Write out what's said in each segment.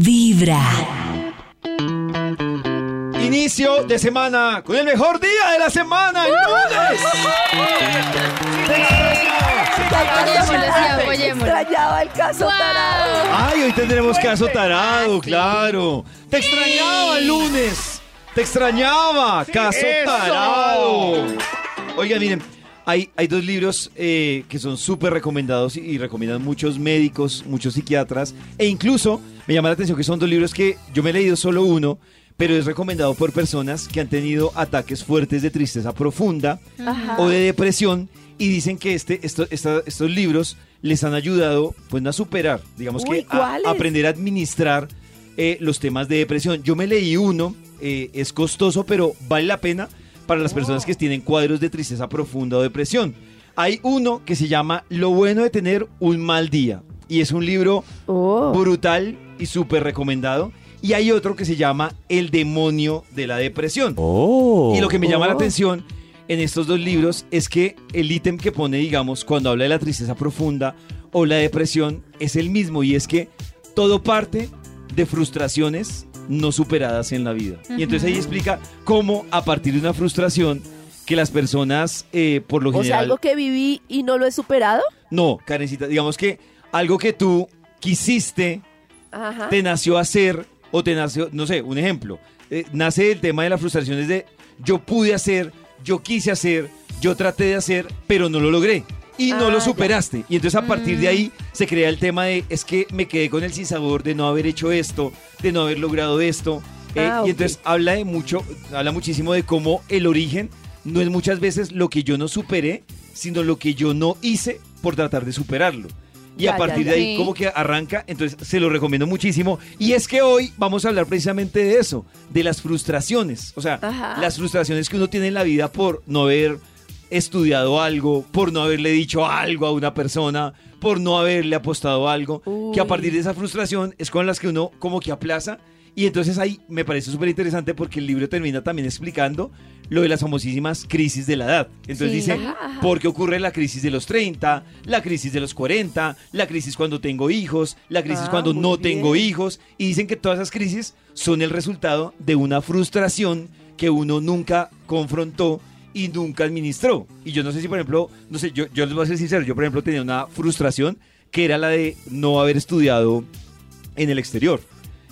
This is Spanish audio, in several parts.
Vibra. Inicio de semana con el mejor día de la semana, el lunes. Apoyémoslo. Extrañaba el caso tarado. Ay, hoy tendremos caso tarado, claro. Te extrañaba el lunes. Te extrañaba, caso tarado. Oiga, miren, hay, hay dos libros eh, que son súper recomendados y, y recomiendan muchos médicos, muchos psiquiatras, e incluso me llama la atención que son dos libros que yo me he leído solo uno, pero es recomendado por personas que han tenido ataques fuertes de tristeza profunda Ajá. o de depresión y dicen que este, esto- esta- estos libros les han ayudado pues a superar, digamos Uy, que a- a aprender a administrar eh, los temas de depresión. Yo me leí uno, eh, es costoso, pero vale la pena para las personas que tienen cuadros de tristeza profunda o depresión. Hay uno que se llama Lo bueno de tener un mal día y es un libro Oh. brutal y súper recomendado. Y hay otro que se llama El demonio de la depresión. Y lo que me llama la Oh. atención en estos dos libros es que el ítem que pone, digamos, cuando habla de la tristeza profunda o la depresión es el mismo y es que todo parte de frustraciones no superadas en la vida. Y entonces ahí explica cómo a partir de una frustración que las personas, eh, por lo O sea, general... algo que viví y no lo he superado. No, Karencita, digamos que algo que tú quisiste Ajá. te nació hacer o te nació, no sé, un ejemplo, eh, nace el tema de la frustración es de yo pude hacer, yo quise hacer, yo traté de hacer, pero no lo logré. Y no Ah, lo ya. superaste. Y entonces a partir Mm. de ahí se crea el tema de es que me quedé con el sinsabor de no haber hecho esto, de no haber logrado esto. eh, Ah, Y entonces habla de mucho, habla muchísimo de cómo el origen no es muchas veces lo que yo no superé, sino lo que yo no hice por tratar de superarlo. Y Ya, a partir ya. de ahí, Sí. como que arranca, entonces se lo recomiendo muchísimo. Y es que hoy vamos a hablar precisamente de eso, de las frustraciones. O sea, Ajá. las frustraciones que uno tiene en la vida por no haber estudiado algo, por no haberle dicho algo a una persona, por no haberle apostado algo, que a Uy. partir de esa frustración es con las que uno como que aplaza. Y entonces ahí me parece súper interesante porque el libro termina también explicando lo de las famosísimas crisis de la edad. Entonces Sí. dice, Ajá. ¿por qué ocurre la crisis de los 30, la crisis de los 40, la crisis cuando tengo hijos, la crisis Ah, cuando no tengo bien. hijos? Y dicen que todas esas crisis son el resultado de una frustración que uno nunca confrontó y nunca administró. Y yo no sé si, por ejemplo, no sé, yo, yo les voy a ser sincero, yo por ejemplo tenía una frustración que era la de no haber estudiado en el exterior.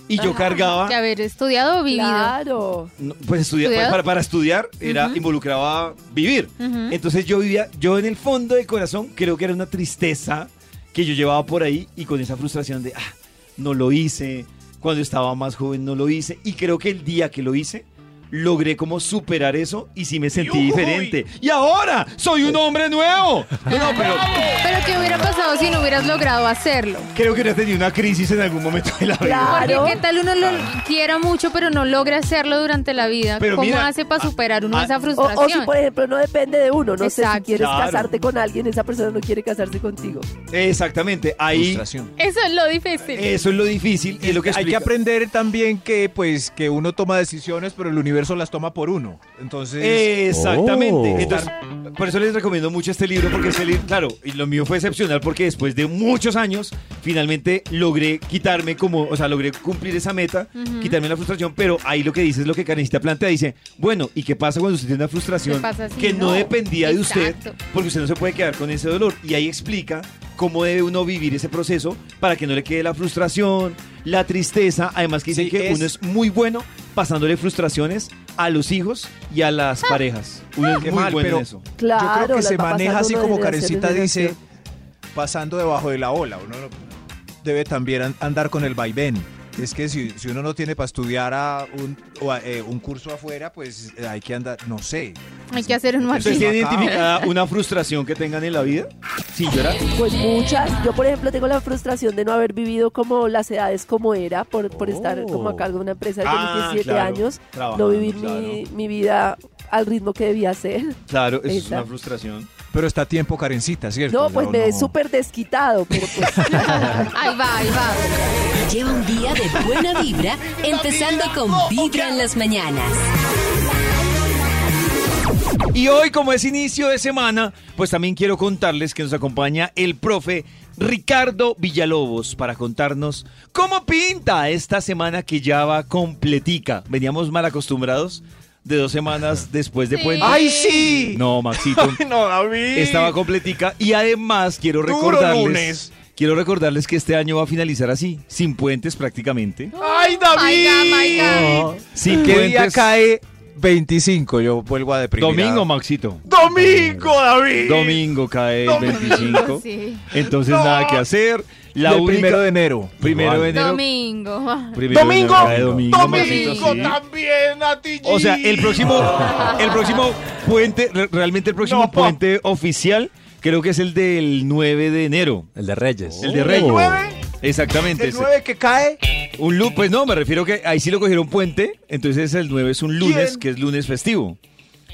Y yo Ajá. cargaba... De haber estudiado o vivido. Claro. No, pues estudiar, ¿Estudiado? para, para estudiar era Ujú. involucraba vivir. Ujú. Entonces yo vivía, yo en el fondo del corazón creo que era una tristeza que yo llevaba por ahí y con esa frustración de, ah, no lo hice, cuando estaba más joven no lo hice y creo que el día que lo hice logré como superar eso y sí me sentí diferente. Y ahora soy un hombre nuevo. No, no, pero Pero ¿qué hubiera pasado si no hubieras logrado hacerlo? creo que hubiera tenido una crisis en algún momento de la vida. Claro. Porque qué tal uno lo quiera mucho pero no logra hacerlo durante la vida. Pero ¿Cómo mira, hace para ah, superar uno ah, esa frustración? o si, por ejemplo, no depende de uno. No sé si Exacto. quieres Claro. casarte con alguien, esa persona no quiere casarse contigo. Exactamente, ahí Frustración. Eso es lo difícil. eso es lo difícil y es lo que Hay que aprender también que pues que uno toma decisiones, pero el universo las toma por uno. Entonces, Exactamente. Oh. Entonces, por eso les recomiendo mucho este libro, porque este libro, claro, y lo mío fue excepcional porque después de muchos años, finalmente logré quitarme como, o sea, logré cumplir esa meta, quitarme la frustración, pero ahí lo que dice es lo que Karencita plantea, dice, bueno, ¿y qué pasa cuando usted tiene una frustración ¿Qué pasa si que no, no? dependía de usted? Porque usted no se puede quedar con ese dolor. Y ahí explica cómo debe uno vivir ese proceso para que no le quede la frustración, la tristeza. Además que dicen Sí, que es- uno es muy bueno pasándole frustraciones a los hijos y a las parejas. Uno es muy mal, bueno pero en eso. Claro. yo creo que se maneja así como Karencita dice, pasando debajo de la ola. Uno no- debe también an- andar con el vaivén. Es que si, si uno no tiene para estudiar a un, o a, eh, un curso afuera, pues eh, hay que andar, no sé. Hay que hacer uno ¿Ustedes aquí. tienen Acá. identificada una frustración que tengan en la vida? Sí, yo era. Pues muchas. Yo, por ejemplo, tengo la frustración de no haber vivido como las edades como era, por, por estar como a cargo de una empresa desde Ah, mis 17 claro. años. Trabajando, No vivir claro. mi, mi vida al ritmo que debía ser. Claro, eso es Esa. una frustración. Pero está a tiempo, Karencita, ¿cierto? No, pues No, me he no. súper desquitado, pero pues Ahí va, ahí va. Lleva un día de buena vibra, empezando con Vibra en las mañanas. Y hoy, como es inicio de semana, pues también quiero contarles que nos acompaña el profe Ricardo Villalobos para contarnos cómo pinta esta semana que ya va completica. Veníamos mal acostumbrados de dos semanas después de Sí. puente. ¡Ay, sí! No, Maxito. Ay, no, David. Estaba completica y además quiero Duro recordarles lunes. quiero recordarles que este año va a finalizar así, sin puentes prácticamente. ¡Ay, David! My God, my God. Sin ¿Qué día puentes. cae 25? Yo vuelvo a deprimir. Domingo, Maxito. ¡Domingo, David! Domingo cae el Domingo. 25. Sí. Entonces No. nada que hacer. La única- primero de enero. Primero de enero. Domingo. Primero de ¡Domingo! enero domingo, ¡Domingo Maxito, sí. también, a ti. O sea, el próximo, el próximo puente, re- realmente el próximo No, puente oficial, creo que es el del 9 de enero. El de Reyes. El de ¿El Reyes. 9? Exactamente. ¿El ese. 9 que cae? Un lu- pues no, me refiero que ahí sí lo cogieron puente, entonces el 9 es un lunes, ¿Quién? que es lunes festivo.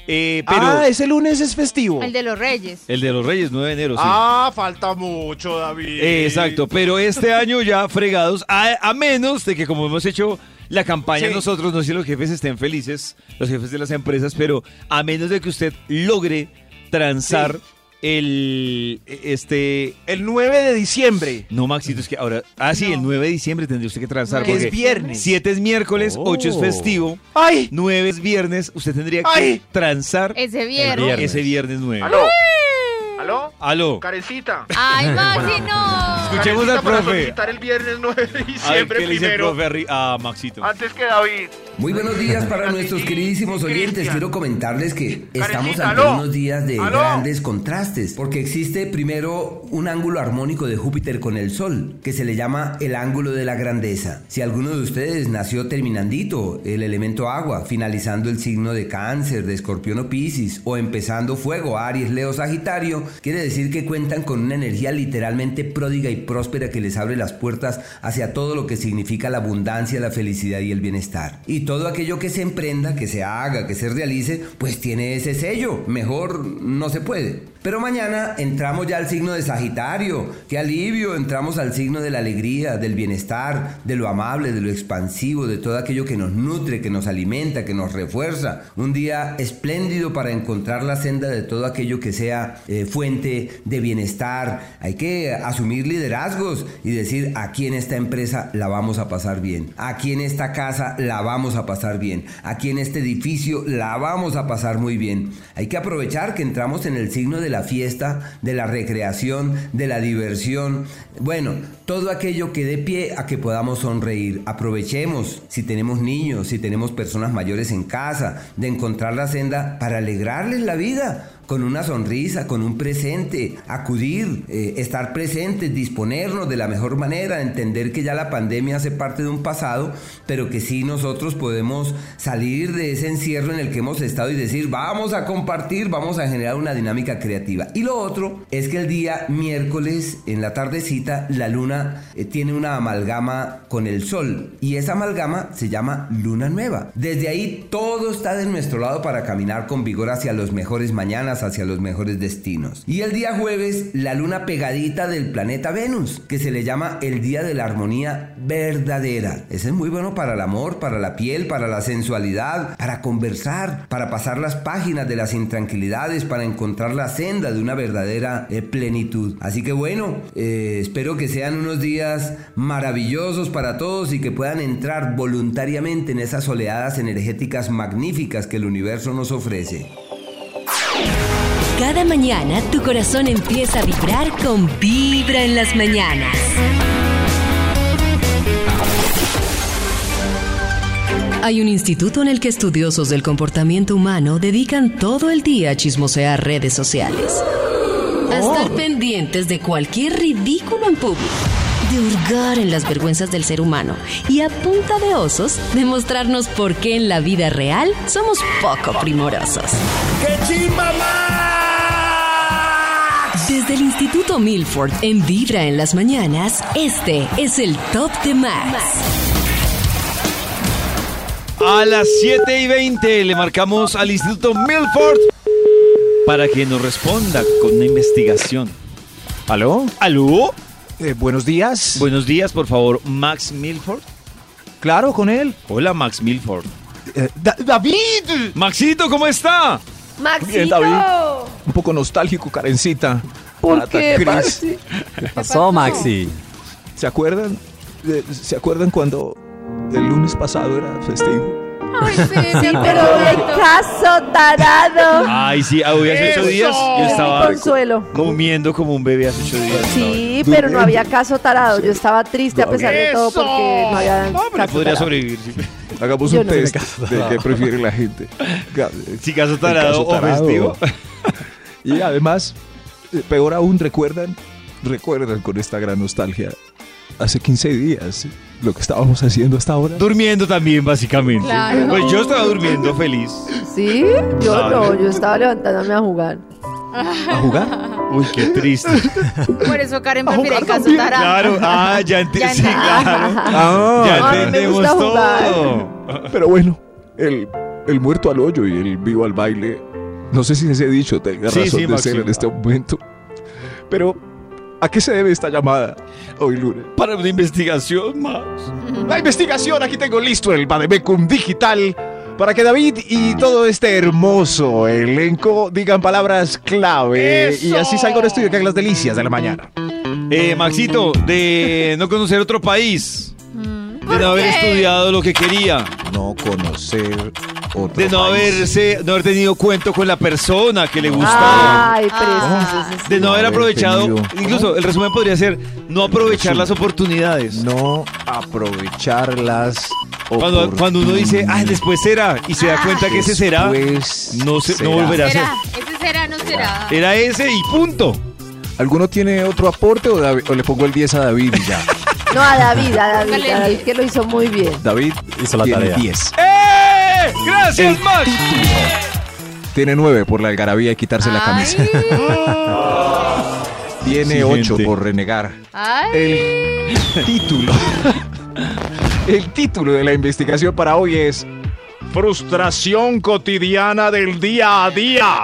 Eh, pero ah, ese lunes es festivo. El de los Reyes. el de los Reyes, 9 de enero, sí. Ah, falta mucho, David. Eh, exacto, pero este año ya fregados, a, a menos de que como hemos hecho la campaña Sí. nosotros, no sé si los jefes estén felices, los jefes de las empresas, pero a menos de que usted logre transar el, este... El 9 de diciembre. No, Maxito, es que ahora... Ah, sí, el 9 de diciembre tendría usted que transar. Que porque es viernes. 7 es miércoles, 8 es Oh. festivo, ¡Ay! 9 es viernes, usted tendría que ¡Ay! transar Ese viernes. viernes. ese viernes 9. ¿Aló? ¿Aló? Aló. Carecita. Ay, Maxi, no. Escuchemos Carecita al para profe. solicitar el viernes 9 de A ver, diciembre ¿qué le dice el primero. profe a a Maxito? Antes que David. Muy buenos días para nuestros queridísimos oyentes. Quiero comentarles que estamos ante unos días de grandes contrastes, porque existe primero un ángulo armónico de Júpiter con el Sol, que se le llama el ángulo de la grandeza. Si alguno de ustedes nació terminandito, el elemento agua, finalizando el signo de cáncer, de escorpión o piscis, o empezando fuego, Aries, Leo, Sagitario, quiere decir que cuentan con una energía literalmente pródiga y próspera que les abre las puertas hacia todo lo que significa la abundancia, la felicidad y el bienestar. Y todo aquello que se emprenda, que se haga, que se realice, pues tiene ese sello. Mejor no se puede. Pero mañana entramos ya al signo de Sagitario. Qué alivio, entramos al signo de la alegría, del bienestar, de lo amable, de lo expansivo, de todo aquello que nos nutre, que nos alimenta, que nos refuerza. Un día espléndido para encontrar la senda de todo aquello que sea eh, fuente de bienestar. Hay que asumir liderazgos y decir aquí en esta empresa la vamos a pasar bien. Aquí en esta casa la vamos a pasar bien. Aquí en este edificio la vamos a pasar muy bien. Hay que aprovechar que entramos en el signo de la fiesta, de la recreación, de la diversión. Bueno, todo aquello que dé pie a que podamos sonreír. Aprovechemos si tenemos niños, si tenemos personas mayores en casa, de encontrar la senda para alegrarles la vida con una sonrisa, con un presente, acudir, eh, estar presentes, disponernos de la mejor manera, entender que ya la pandemia hace parte de un pasado, pero que sí nosotros podemos salir de ese encierro en el que hemos estado y decir, vamos a compartir, vamos a generar una dinámica creativa. Y lo otro es que el día miércoles, en la tardecita, la luna eh, tiene una amalgama con el sol y esa amalgama se llama luna nueva. Desde ahí todo está de nuestro lado para caminar con vigor hacia los mejores mañanas, hacia los mejores destinos. Y el día jueves, la luna pegadita del planeta Venus, que se le llama el día de la armonía verdadera. Ese es muy bueno para el amor, para la piel, para la sensualidad, para conversar, para pasar las páginas de las intranquilidades, para encontrar la senda de una verdadera eh, plenitud. Así que bueno, eh, espero que sean unos días maravillosos para todos y que puedan entrar voluntariamente en esas oleadas energéticas magníficas que el universo nos ofrece. Cada mañana tu corazón empieza a vibrar con Vibra en las mañanas. Hay un instituto en el que estudiosos del comportamiento humano dedican todo el día a chismosear redes sociales. A estar pendientes de cualquier ridículo en público. De hurgar en las vergüenzas del ser humano. Y a punta de osos, demostrarnos por qué en la vida real somos poco primorosos. Desde el Instituto Milford en Vibra en las mañanas, este es el Top de Max. A las 7 y 20 le marcamos al Instituto Milford para que nos responda con una investigación. ¿Aló? ¿Aló? Eh, buenos días. Buenos días, por favor, Max Milford. claro, con él. Hola, Max Milford. Eh, Da- David. Maxito, ¿cómo está? Maxito. Bien, David. Un poco nostálgico, Karencita. ¿Por qué, Cris. Maxi? ¿Qué pasó, Maxi? ¿Se acuerdan? de- ¿Se acuerdan cuando el lunes pasado era festivo? Ay, sí, Sí, pero de caso, tarado. Ay, sí, ah, hoy hace ocho días yo estaba consuelo. comiendo como un bebé hace ocho días. Sí, pero no había caso tarado. Yo estaba triste a pesar de todo porque no había No, pero caso podría tarado. sobrevivir. sí. Hagamos Yo un no. test de qué prefiere la gente. Si caso tarado caso o tarado. festivo. Y además, eh, peor aún, recuerdan, recuerdan con esta gran nostalgia, hace 15 días, lo que estábamos haciendo hasta ahora. Durmiendo también, básicamente. Claro. Pues yo estaba durmiendo feliz. Sí, yo no, yo estaba levantándome a jugar. ¿A jugar? Uy, qué triste. Por eso Karen prefiere el caso tarado. Claro, ah, ya enti- Ya sí, entendí. claro. Ah, Ya entendemos todo. pero bueno, el, el muerto al hoyo y el vivo al baile, no sé si ese dicho tenga Sí, razón sí, de ser en este momento. Pero, ¿a qué se debe esta llamada hoy lunes? Para una investigación más. La investigación, aquí tengo listo el Bademecum Digital para que David y todo este hermoso elenco digan palabras clave y así salga un estudio que haga las delicias de la mañana. Eh, Maxito, de no conocer otro país. De ¿Por no haber qué? estudiado lo que quería. No conocer otro De no país. haberse, no haber tenido cuento con la persona que le gustaba. Ay, Ah. sí, sí. De no haber haber aprovechado, tenido- incluso el resumen podría ser no aprovechar las oportunidades. No aprovechar las Cuando, cuando uno dice, ah, después será, y se da cuenta que ese será, no, se, no será. volverá a ser. ¿Será? ¿Ese será no será? Era ese y punto. ¿Alguno tiene otro aporte o, David- o le pongo el 10 a David y ya? No, a David, a David, Póngale a David que lo hizo muy bien. David Hizo la tiene tarea. 10. ¡Eh! ¡Gracias, Max! Tiene 9 por la algarabía y quitarse la camisa. Tiene Sí, 8 gente. por renegar. Ay. El título. El título de la investigación para hoy es Frustración cotidiana del día a día.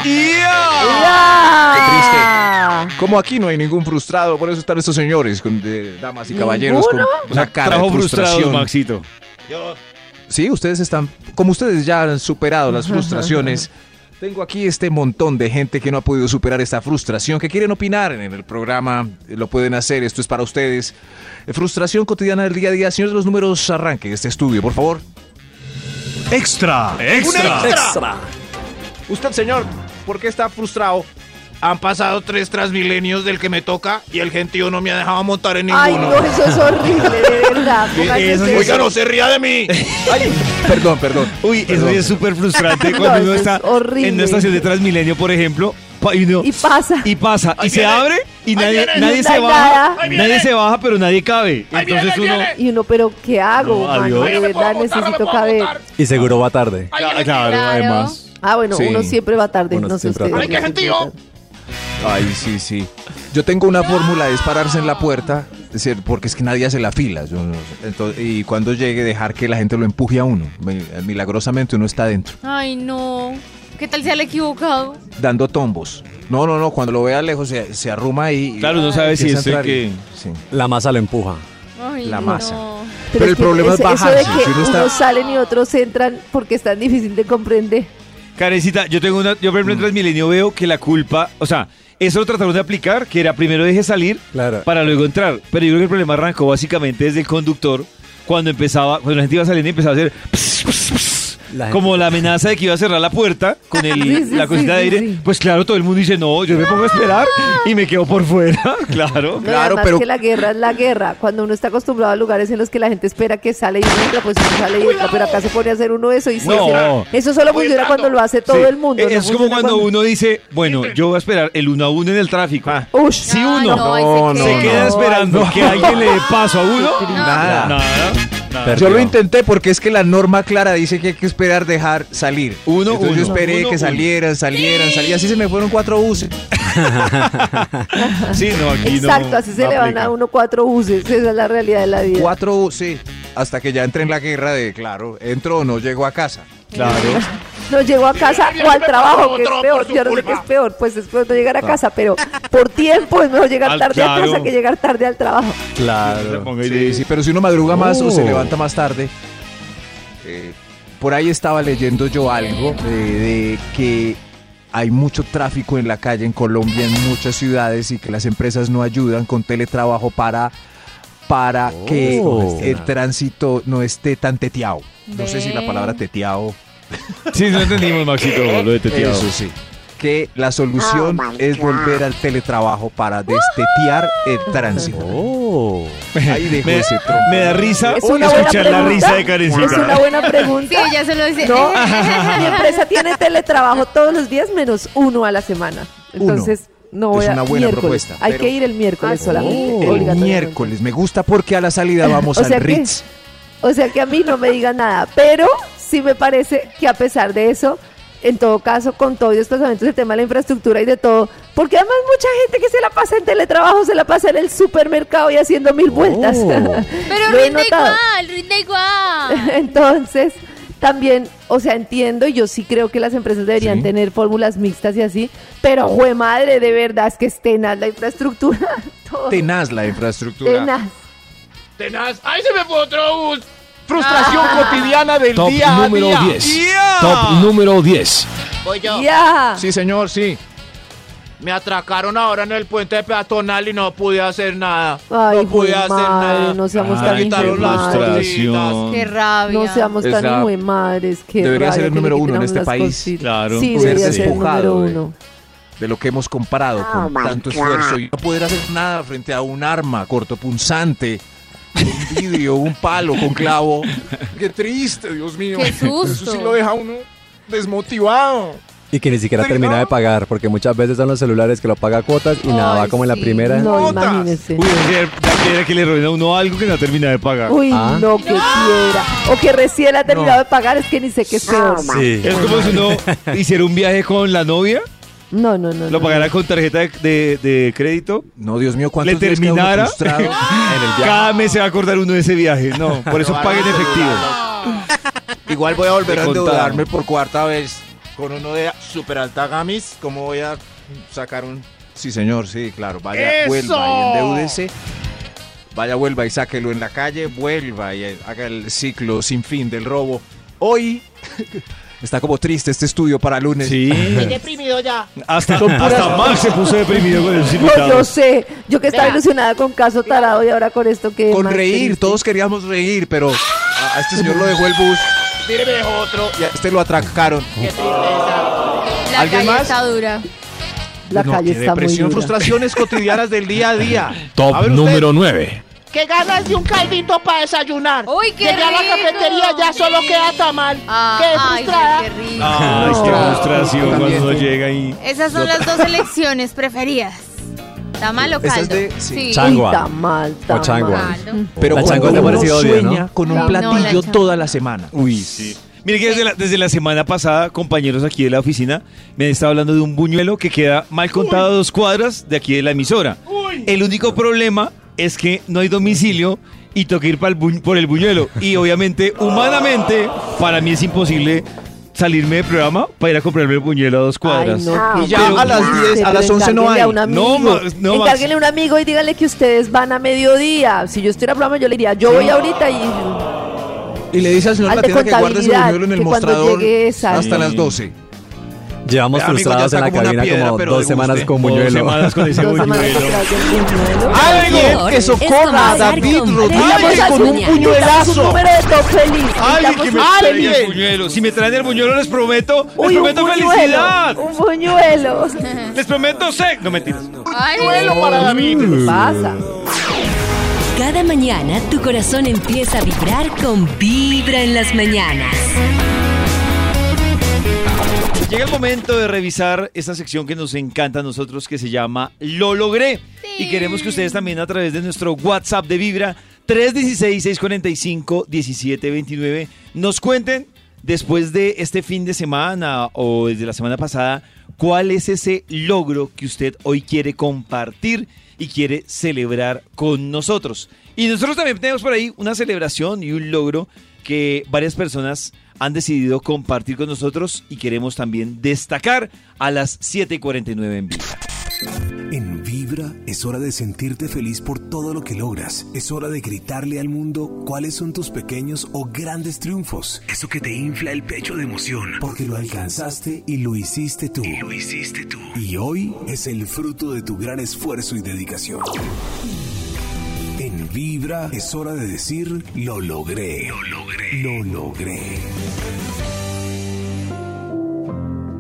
¡Ya! Como aquí no hay ningún frustrado, por eso están estos señores, con, de damas y caballeros, con una cara Trajo de frustración. Maxito. Sí, ustedes están, como ustedes ya han superado las frustraciones, tengo aquí este montón de gente que no ha podido superar esta frustración, que quieren opinar en el programa, eh, lo pueden hacer, esto es para ustedes. Eh, Frustración cotidiana del día a día. Señores de los números, arranque este estudio, por favor. Extra, extra. Usted, señor, ¿por qué está frustrado? Han pasado tres transmilenios del que me toca y el gentío no me ha dejado montar en ninguno. Ay, no, eso es horrible, de verdad. Eso. Oiga, no se ría de mí. Ay, perdón, perdón. Uy, eso Perdón. es súper frustrante No, cuando uno está es en una estación de Transmilenio, por ejemplo, y, pasa. y pasa, y se abre, y nadie, viene. nadie No se baja, nadie se baja, pero nadie cabe. Ahí Entonces uno, viene. Y uno, pero ¿qué hago? No, de verdad necesito caber. Y seguro va tarde. Claro, Claro. además. Ah, bueno, Sí. uno siempre va tarde, Uno no sé ustedes. tarde. ¡Ay, qué gentío! Ay, sí, sí. Yo tengo una fórmula, es pararse en la puerta, es decir, porque es que nadie hace la fila. yo no- entonces, y cuando llegue, dejar que la gente lo empuje a uno. Mi- Milagrosamente uno está adentro, Ay, no. ¿Qué tal se ha equivocado? dando tombos. No, no, no, cuando lo vea lejos se, se arruma ahí. y- Claro, uno sabe si es el que... y- sí. La masa lo empuja. Ay, La no. masa. Pero, Pero el problema es Eso bajarse, de que si uno está- unos salen y otros entran porque es tan difícil de comprender. Carecita, yo tengo una, yo por ejemplo en Transmilenio veo que la culpa, o sea, eso lo trataron de aplicar, que era primero deje salir Claro. para luego entrar. Pero yo creo que el problema arrancó básicamente desde el conductor, cuando empezaba, cuando la gente iba saliendo y empezaba a hacer pss, pss, pss, La como la amenaza de que iba a cerrar la puerta con el, Sí, sí, la cosita sí, de aire. sí. Pues claro, todo el mundo dice, no, yo me pongo a esperar y me quedo por fuera. Claro. No, Claro, además pero- que la guerra es la guerra. Cuando uno está acostumbrado a lugares en los que la gente espera que sale y entra, pues uno sale y entra. Pero acá se pone a hacer uno eso y sí, No. Eso solo funciona cuando lo hace todo Sí. el mundo. Eh, no Es como cuando uno dice, bueno, yo voy a esperar el uno a uno en el tráfico. Ush, Si Ay, uno no, ahí No, se no, se queda. esperando que alguien le dé paso a uno, Nada. nada. Nada. Yo lo intenté porque es que la norma clara dice que hay que esperar dejar salir. Uno, Entonces yo esperé Uno, que salieran, salieran, salieran. Así se me fueron cuatro buses. Sí, no, aquí no. Exacto, así se le van a uno cuatro buses. Esa es la realidad de la vida. Cuatro buses. Hasta que ya entré en la guerra de, claro, entro o no llego a casa. Claro. No llego a casa o al trabajo, que es peor. Yo no sé qué es peor. Pues es peor no llegar a casa, pero por tiempo es mejor llegar Al- tarde a casa que llegar tarde al trabajo. Claro. Sí, sí, pero si uno madruga más o se Oh. levanta más tarde. eh, por ahí estaba leyendo yo algo eh, de que hay mucho tráfico en la calle en Colombia, en muchas ciudades y que las empresas no ayudan con teletrabajo para, para que Oh. el tránsito no esté tan teteado. No sé si la palabra teteado Sí, no entendimos, Maxito, lo de teteado. Eso sí. Que la solución es volver al teletrabajo para destetear el tránsito. Oh. Ahí dejo Me, ese trompo. me da risa Es una buena escuchar la pregunta. risa de Es Karencita. una buena Sí, pregunta. ella se lo dice. No, mi empresa tiene teletrabajo todos los días menos uno a la semana. Entonces, no voy Es a una buena miércoles. propuesta, Hay pero- que ir el miércoles Ah, solamente. sí. El miércoles. Me gusta porque a la salida vamos O sea al que- Ritz. O sea que a mí no me digan nada, pero sí me parece que a pesar de eso, en todo caso, con todo y desplazamientos, el tema de la infraestructura y de todo, porque además mucha gente que se la pasa en teletrabajo, se la pasa en el supermercado y haciendo mil vueltas. Oh. Pero Lo rinde notado. igual, rinde igual. Entonces, también, o sea, entiendo, y yo sí creo que las empresas deberían Sí. tener fórmulas mixtas y así, pero jue madre, de verdad, es que es tenaz la infraestructura. todo. Tenaz la infraestructura. Tenaz. Tenaz. ¡Ay, se me fue otro bus! Frustración cotidiana del Top día a número día. 10. ¡Ya! Top número 10. Voy yo. Ya. Sí, señor, sí. Me atracaron ahora en el puente peatonal y no pude hacer nada. Ay, no pude hacer madre, nada. no seamos Ay, tan frustración. Qué rabia. No seamos Es tan hijo de madres. Qué debería rabia ser el número uno en a este país. cositas. Claro. Sí, Ser debería ser el despojado número de- uno. De lo que hemos comparado con tanto esfuerzo y no poder hacer nada frente a un arma cortopunzante, un vidrio, un palo con clavo. Qué triste, Dios mío. Qué susto. Eso sí lo deja uno desmotivado. Y que ni siquiera Sí, termina ¿no? de pagar, porque muchas veces son los celulares que lo paga a cuotas y nada, va como en la sí. primera. No, imagínese. Uy, ya quiere que le roben a uno algo que no termina de pagar. Uy, Ah. no, que quiera. O que recién ha terminado No. de pagar, es que ni sé qué es peor. Sí. Es como si uno hiciera un viaje con la novia, No, no, no. lo no. pagara con tarjeta de, de- de crédito, No, Dios mío, ¿cuántos le terminara, en el viaje? cada mes se va a acordar uno de ese viaje. No, por eso pague en efectivo. Igual voy a volver a endeudarme por cuarta vez con uno de super alta gamis. ¿Cómo voy a sacar un Sí, señor, sí, claro. Vaya, ¡Eso! vuelva y endeúdese. Vaya, vuelva y sáquelo en la calle, vuelva y haga el ciclo sin fin del robo. Hoy está como triste este estudio para lunes. Sí. deprimido ya? Hasta, hasta Max se puso deprimido con esos No, yo sé. Yo que estaba ilusionada con caso tarado y ahora con esto que. Con reír, triste. todos queríamos reír, pero a a este señor lo dejó el bus Mire, me dejó otro. y a este lo atracaron. Qué tristeza. La ¿Alguien calle más? está dura. La No, calle qué está muy depresión, dura. Frustraciones cotidianas del día a día. Top A ver usted. número 9. Qué ganas de un caldito para desayunar. Uy, qué Llegué a la rico. cafetería, ya solo queda tamal. Ah, qué ay, frustrada. qué rico. Ay, qué No. frustración cuando uno llega y... Esas son las dos elecciones preferidas. ¿Tamal o caldo? de- sí. Cha- Changua. Uy, está mal, está O changua. Pero La changua es de uno parecido odio, sueña ¿no? con un No, la platillo toda la semana. Uy, sí. Mire que desde la, desde la semana pasada, compañeros aquí de la oficina me han estado hablando de un buñuelo que queda mal contado a dos cuadras de aquí de la emisora. El único problema es que no hay domicilio y toca ir por el buñuelo. Y obviamente, humanamente, para mí es imposible salirme del programa para ir a comprarme el buñuelo a dos Ay, cuadras. no, Y ya qué a las triste, 10, a las pero 11 no hay. a un amigo. No, no. Encárguenle a un amigo y díganle que ustedes van a mediodía. Si yo estuviera en programa, yo le diría, yo voy ahorita y Y le dice al señor la tienda que guarde contabilidad, buñuelo en el mostrador hasta las 12. Llevamos Amigo, frustrados en la como una cabina piedra, como dos semanas con Dos buñuelo. semanas con ese dos buñuelo. buñuelo. Alguien que socorra a David Rodríguez con un puñuelazo. Alguien que me traiga el buñuelo. Si me traen el buñuelo, les prometo, les prometo buñuelo, felicidad. Un buñuelo. Les prometo sexo. No mentiras. Ay, para David. ¿Qué pasa? Cada mañana tu corazón empieza a vibrar con Vibra en las mañanas. Llega el momento de revisar esta sección que nos encanta a nosotros que se llama Lo logré. Y queremos que ustedes también a través de nuestro WhatsApp de Vibra 316-645-1729 nos cuenten después de este fin de semana o desde la semana pasada cuál es ese logro que usted hoy quiere compartir y quiere celebrar con nosotros. Y nosotros también tenemos por ahí una celebración y un logro que varias personas han decidido compartir con nosotros y queremos también destacar a las 7 y 49 en Vibra. En Vibra Es hora de sentirte feliz por todo lo que logras. Es hora de gritarle al mundo cuáles son tus pequeños o grandes triunfos. Eso que te infla el pecho de emoción. Porque lo alcanzaste y lo hiciste tú. Y lo hiciste tú. Y hoy es el fruto de tu gran esfuerzo y dedicación. Vibra es hora de decir lo logré. Lo logré. Lo logré.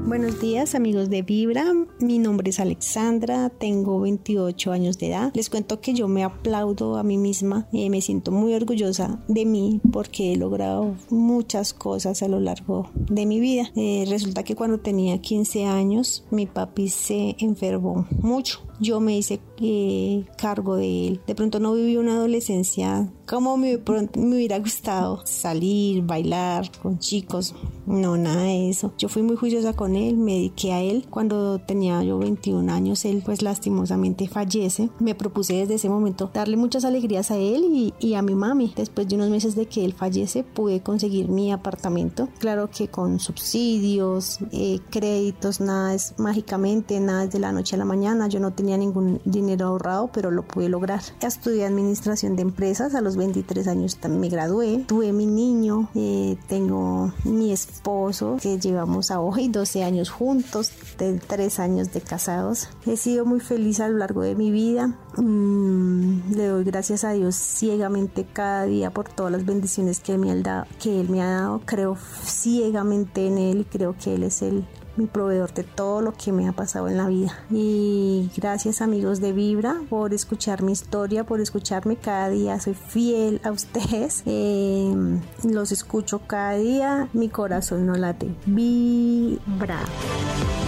Buenos días amigos de Vibra, mi nombre es Alexandra, tengo 28 años de edad. Les cuento que yo me aplaudo a mí misma y me siento muy orgullosa de mí porque he logrado muchas cosas a lo largo de mi vida. Eh, resulta que cuando tenía 15 años mi papi se enfermó mucho. Yo me hice eh, cargo de él. De pronto no viví una adolescencia como me, me hubiera gustado salir, bailar con chicos. No, nada de eso. Yo fui muy juiciosa con él, me dediqué a él. Cuando tenía yo 21 años, él pues lastimosamente fallece. Me propuse desde ese momento darle muchas alegrías a él y, a mi mami. Después de unos meses de que él fallece, pude conseguir mi apartamento. Claro que con subsidios, eh, créditos, nada es mágicamente, nada es de la noche a la mañana. Yo no tenía ningún dinero ahorrado, pero lo pude lograr. Estudié administración de empresas, a los 23 años me gradué, tuve mi niño, eh, tengo mi esposo que llevamos a hoy 12 años juntos, de 3 años de casados. He sido muy feliz a lo largo de mi vida. Mm, le doy gracias a Dios ciegamente cada día por todas las bendiciones que, me ha dado, que Él me ha dado. Creo ciegamente en Él y creo que Él es el mi proveedor de todo lo que me ha pasado en la vida. Y gracias amigos de Vibra por escuchar mi historia, por escucharme cada día. Soy fiel a ustedes. Eh, los escucho cada día. Mi corazón no late. Vibra.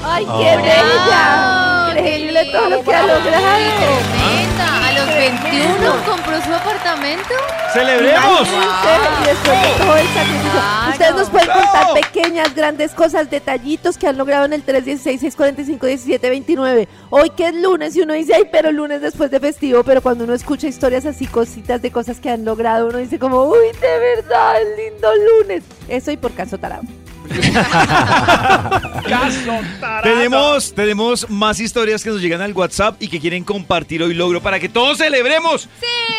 ¡Ay, qué bella! Increíble todo lo que ha logrado. Tremenda. A los 21 compró su apartamento. ¡Celebremos! Y después de todo el sacrificio. Claro. Ustedes nos pueden contar pequeñas, grandes cosas, detallitos que han logrado en el 316-645-1729. Hoy que es lunes y uno dice, ay, pero lunes después de festivo, pero cuando uno escucha historias así, cositas de cosas que han logrado, uno dice como, uy, de verdad, lindo lunes. Eso y por caso tarado. Tenemos, tenemos más historias que nos llegan al WhatsApp y que quieren compartir hoy logro para que todos celebremos.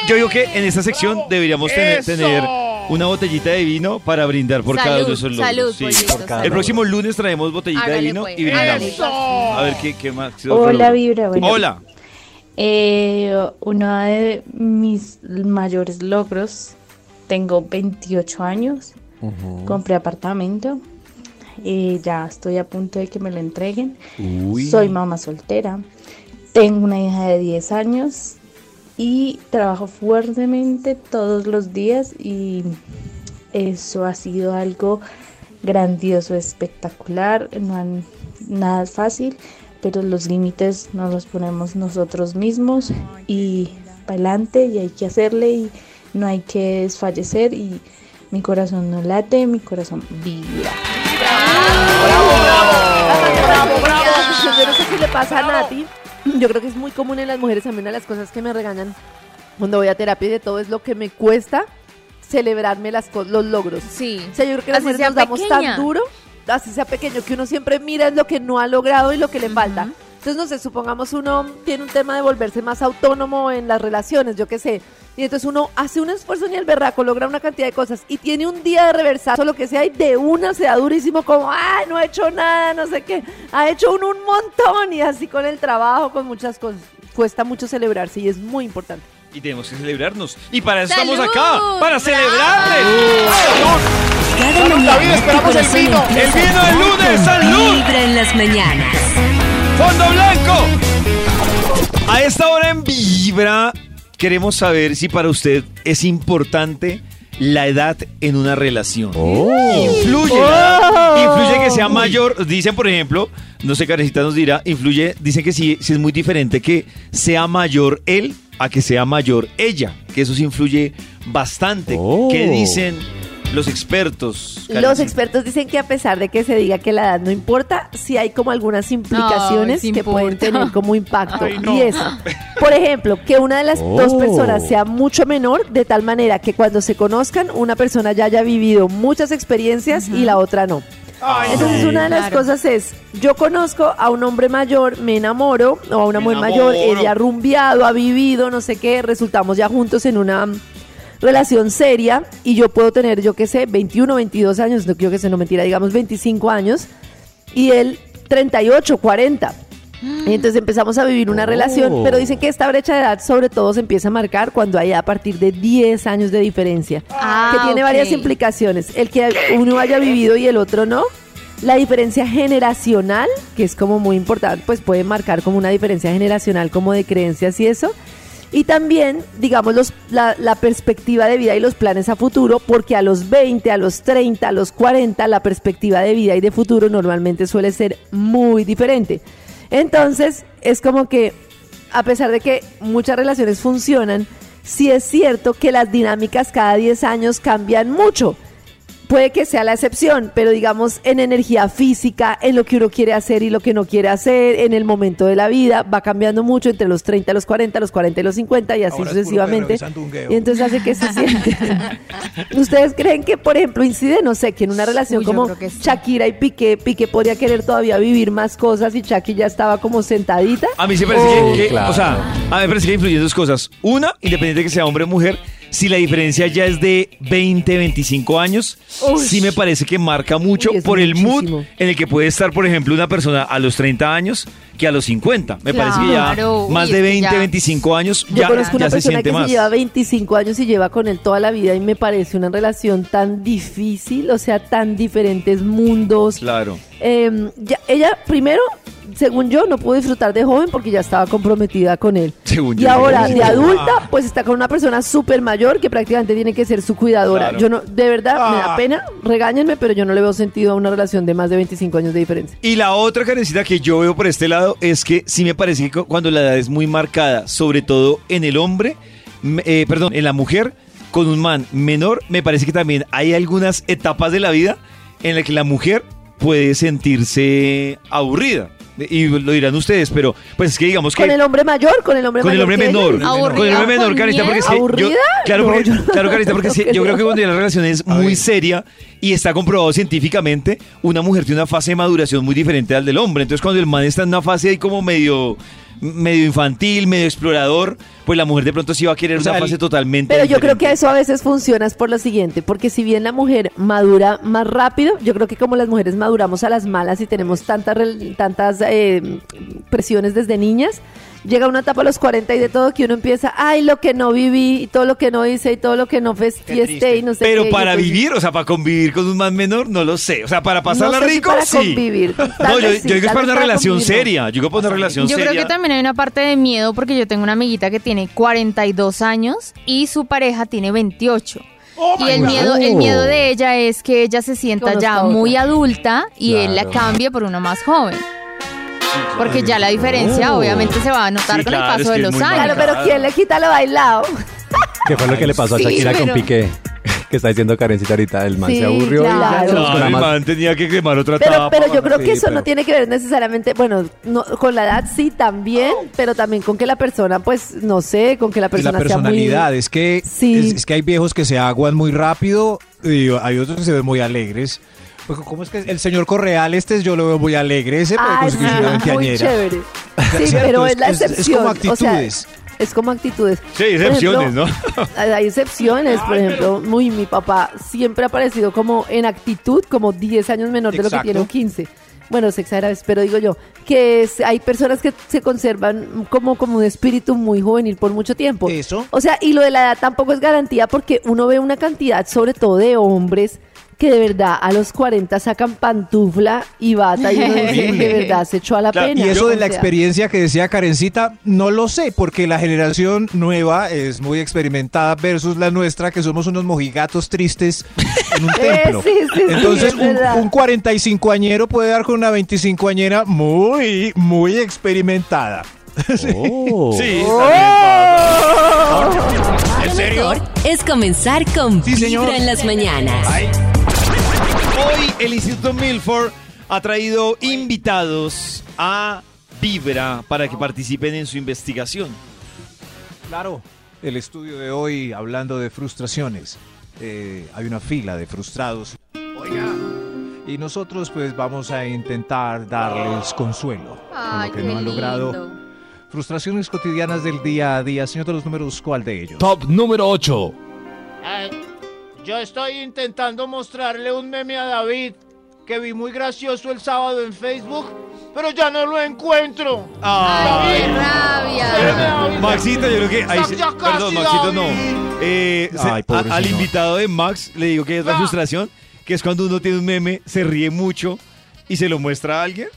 Yo digo que en esta sección deberíamos tener, una botellita de vino para brindar por cada uno de esos logros. salud, Sí. pollito, El salud. próximo lunes traemos botellita de vino pues. y brindamos. ¡Eso! A ver qué, qué más. qué Hola? Vibra, bueno, Hola. eh, uno de mis mayores logros, tengo 28 años, compré apartamento, eh, ya estoy a punto de que me lo entreguen, soy mamá soltera, tengo una hija de 10 años y trabajo fuertemente todos los días y eso ha sido algo grandioso, espectacular, no han- nada fácil, pero los límites nos los ponemos nosotros mismos y para adelante y hay que hacerle y no hay que desfallecer y mi corazón no late, mi corazón vibra. Bravo, bravo. Yo no sé si le pasa a Nati. Yo creo que es muy común en las mujeres. A una de las cosas que me regañan cuando voy a terapia y de todo es lo que me cuesta celebrarme las los logros. Sí. O sea, yo creo que las Así mujeres nos damos tan duro, así sea pequeño, que uno siempre mira lo que no ha logrado y lo que le falta. Entonces, no sé, supongamos uno tiene un tema de volverse más autónomo en las relaciones, yo qué sé. Y entonces uno hace un esfuerzo ni el berraco, logra una cantidad de cosas y tiene un día de reversazo, lo que sea, y de una se da durísimo como, ay, no ha hecho nada, no sé qué. Ha hecho uno un montón y así con el trabajo, con muchas cosas. Cuesta mucho celebrarse y es muy importante. Y tenemos que celebrarnos. Y para eso ¡Salud! estamos acá, para celebrarles. Cada Salud, mañana David, esperamos el vino. El vino del lunes, salud. Vibra en las mañanas. Fondo Blanco. A esta hora en Vibra queremos saber si para usted es importante la edad en una relación. Influye, ¿verdad? influye que sea mayor. Dicen, por ejemplo, no sé, Carecita nos dirá, influye, dicen que sí, sí es muy diferente que sea mayor él a que sea mayor ella, que eso sí influye bastante. Oh. ¿Qué dicen los expertos? Los expertos dicen que a pesar de que se diga que la edad no importa, sí hay como algunas implicaciones sí que pueden tener como impacto. Ay, no. Y es, por ejemplo, que una de las dos Oh. personas sea mucho menor, de tal manera que cuando se conozcan, una persona ya haya vivido muchas experiencias y la otra no. Entonces una de las Claro. cosas es, yo conozco a un hombre mayor, me enamoro, o a una Me mujer mayor, ella ha rumbeado, ha vivido, no sé qué, resultamos ya juntos en una relación seria y yo puedo tener, yo qué sé, 21, 22 años, no quiero que se no mentira, digamos 25 años y él 38, 40. Y entonces empezamos a vivir una relación, pero dicen que esta brecha de edad sobre todo se empieza a marcar cuando hay a partir de 10 años de diferencia, Ah, que tiene ok. varias implicaciones. El que uno haya vivido y el otro no. La diferencia generacional, que es como muy importante, pues puede marcar como una diferencia generacional como de creencias y eso. Y también, digamos, los, la, la perspectiva de vida y los planes a futuro, porque a los 20, a los 30, a los 40, la perspectiva de vida y de futuro normalmente suele ser muy diferente. Entonces, es como que, a pesar de que muchas relaciones funcionan, sí es cierto que las dinámicas cada 10 años cambian mucho. Puede que sea la excepción, pero digamos en energía física, en lo que uno quiere hacer y lo que no quiere hacer, en el momento de la vida, va cambiando mucho entre los 30 y los 40, los 40 y los 50 y así Ahora sucesivamente. Y entonces hace que se siente. ¿Ustedes creen que, por ejemplo, incide, no sé, que en una relación Uy, como sí. Shakira y Piqué, Piqué podría querer todavía vivir más cosas y Shakira ya estaba como sentadita? A mí sí me parece Oh, que, que- claro. o sea, a mí me parece que influyen dos cosas. Una, independiente de que sea hombre o mujer, si la diferencia ya es de 20, 25 años, Uy. sí me parece que marca mucho Uy, por el mood en el que puede estar, por ejemplo, una persona a los 30 años que a los 50. Me parece que ya uy, más de que 20, ya. 25 años Yo ya, conozco una ya se persona siente que más. se lleva 25 años y lleva con él toda la vida y me parece una relación tan difícil, o sea, tan diferentes mundos. Claro. Eh, ya- ella, primero, según yo, no pudo disfrutar de joven porque ya estaba comprometida con él. Según y yo, ahora, de adulta, pues está con una persona súper mayor que prácticamente tiene que ser su cuidadora. Claro. Yo no, de verdad, me da Ah. pena, regáñenme, pero yo no le veo sentido a una relación de más de 25 años de diferencia. Y la otra carencita que yo veo por este lado es que sí me parece que cu- cuando la edad es muy marcada, sobre todo en el hombre, eh, perdón, en la mujer, con un man menor, me parece que también hay algunas etapas de la vida en las que la mujer puede sentirse aburrida. Y lo dirán ustedes, pero pues es que digamos que... ¿Con el hombre mayor? ¿Con el hombre Con el mayor? hombre menor. Aburrida, Con el hombre menor, Carita, porque miedo. es que yo- ¿Aburrida? claro, No, porque, yo no- claro, Carita, porque no sí, yo creo que cuando la relación es muy seria y está comprobado científicamente, una mujer tiene una fase de maduración muy diferente al del hombre. Entonces, cuando el man está en una fase ahí como medio medio infantil, medio explorador, pues la mujer de pronto sí va a querer O sea, una fase totalmente Pero yo creo que eso a veces funciona es por lo siguiente, porque si bien la mujer madura más rápido, yo creo que como las mujeres maduramos a las malas y tenemos tantas tantas eh, presiones desde niñas, llega una etapa a los 40 y de todo que uno empieza, ay, lo que no viví, y todo lo que no hice, y todo lo que no festiesté, y no sé Pero qué", y para entonces- vivir, o sea, para convivir con un man menor, no lo sé. O sea, para pasarla No sé si rico, para sí. convivir. No, yo, sí, yo digo es para una para relación convivir, seria. Yo digo para una relación Yo seria. creo que también hay una parte de miedo porque yo tengo una amiguita que tiene 42 años y su pareja tiene 28. y el God. miedo, el miedo de ella es que ella se sienta Conozco ya muy adulta y él la cambie por una más joven. Porque ya la diferencia obviamente se va a notar Sí, con claro, el es paso que de es los muy años. Claro, pero ¿quién le quita lo bailado? ¿Qué fue lo que le pasó a Sí, Shakira con Piqué? Que está diciendo Karencita ahorita, el man Sí, se aburrió y claro. se buscó No, una el man tenía que quemar otra Pero, etapa. pero yo creo sí, que eso pero- no tiene que ver necesariamente, bueno, no, con la edad sí también, pero también con que la persona, pues, no sé, con que la Y la persona sea muy... personalidad, es que Sí. es, es que hay viejos que se aguan muy rápido y hay otros que se ven muy alegres. Pues, ¿Cómo es que el señor Correal este yo lo veo muy alegre? Ese puede Ah, sí, conseguirse una chévere. Sí, ¿Cierto? pero Es- la es- es como excepción. o sea, actitudes. es como actitudes. Sí, excepciones, ejemplo, ¿no? Hay excepciones, por ejemplo, muy mi papá siempre ha parecido como en actitud como 10 años menor de lo que tiene un 15. Bueno, se exagera, pero digo yo, que es- hay personas que se conservan como, como un espíritu muy juvenil por mucho tiempo. Eso. O sea, y lo de la edad tampoco es garantía porque uno ve una cantidad, sobre todo de hombres, que de verdad a los 40 sacan pantufla y bata y uno dice, de verdad se echó a la Claro, pena. Y eso de la sea, experiencia que decía Karencita, no lo sé, porque la generación nueva es muy experimentada versus la nuestra, que somos unos mojigatos tristes en un Eh, templo. sí, sí, sí, Entonces, es un, un 45añero puede dar con una 25añera muy, muy experimentada. Oh. Sí, ¡Oh! Lo mejor es comenzar con Sí. Vibra en las mañanas. Hoy el Instituto Milford ha traído invitados a Vibra para que participen en su investigación. Claro. El estudio de hoy, hablando de frustraciones. Eh, hay una fila de frustrados. Oiga. Y nosotros pues vamos a intentar darles consuelo Ay, con lo que qué no han logrado. Frustraciones cotidianas del día a día. Señor de los números, ¿cuál de ellos? Top número 8. Ay, yo estoy intentando mostrarle un meme a David que vi muy gracioso el sábado en Facebook, pero ya no lo encuentro. Ay, qué rabia. Maxito, yo creo que. ahí se- perdón, Maxito, no. Eh, se- Ay, a- al invitado de Max le digo que es la Ah. frustración, que es cuando uno tiene un meme, se ríe mucho y se lo muestra a alguien.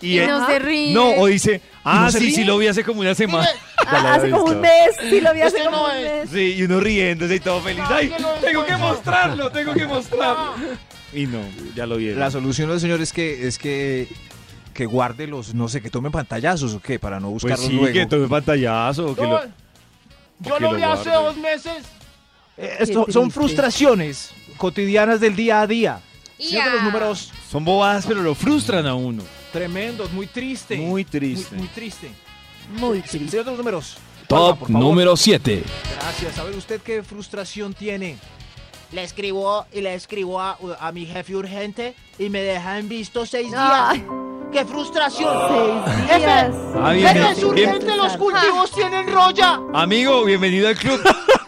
Y él- no se ríe. No, o dice, ah, no se sí, ríe? sí lo vi hace como una semana. Ah, hace como un mes, sí lo vi hace Este como no un es. mes. Sí, y uno riéndose y todo feliz. Ay, lo tengo que encuentro. mostrarlo, tengo que mostrarlo. Y no, ya lo vieron. La solución del señor es que es que que guarde los, no sé, que tome pantallazos o qué, para no pues buscarlos sí, luego. que tome pantallazo. Que No, lo... yo que lo lo vi hace guarde. dos meses. Eh, esto son triste. frustraciones cotidianas del día a día. Señor de los números Son bobadas, pero lo frustran a uno. Tremendos, muy triste. Muy triste. Muy, muy triste. Muy triste. Señor de los números. Top favor. número 7. Gracias. A ver, ¿usted qué frustración tiene? Le escribo y le escribo a, a mi jefe urgente y me deja en visto seis Ay. días. ¡Qué frustración! Seis Jefe, días. Ah, bien, es urgente, los cultivos tienen roya. Amigo, bienvenido al club.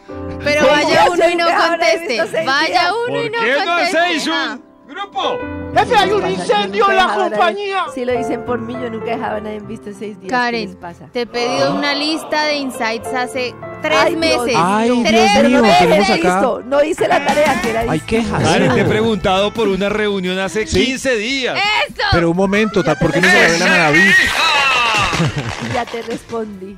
Pero ¿Cómo vaya uno y no conteste. seis Vaya uno ¿Por y no qué no conteste. hacéis Ah. un grupo? Jefe, hay un incendio en la compañía. Si lo dicen por mí, yo nunca dejaba a nadie en visto seis días. ¿Qué les Karen, pasa? te he pedido una lista de insights hace tres Ay, meses. Ay, tres Dios mío, no me dejé tenemos acá. No hice la tarea que era Hay quejas. Karen, te he preguntado por una reunión hace 15 días. ¡Eso! Pero un momento, ¿ta- ¿por qué no se le revelan a David? Ya te respondí.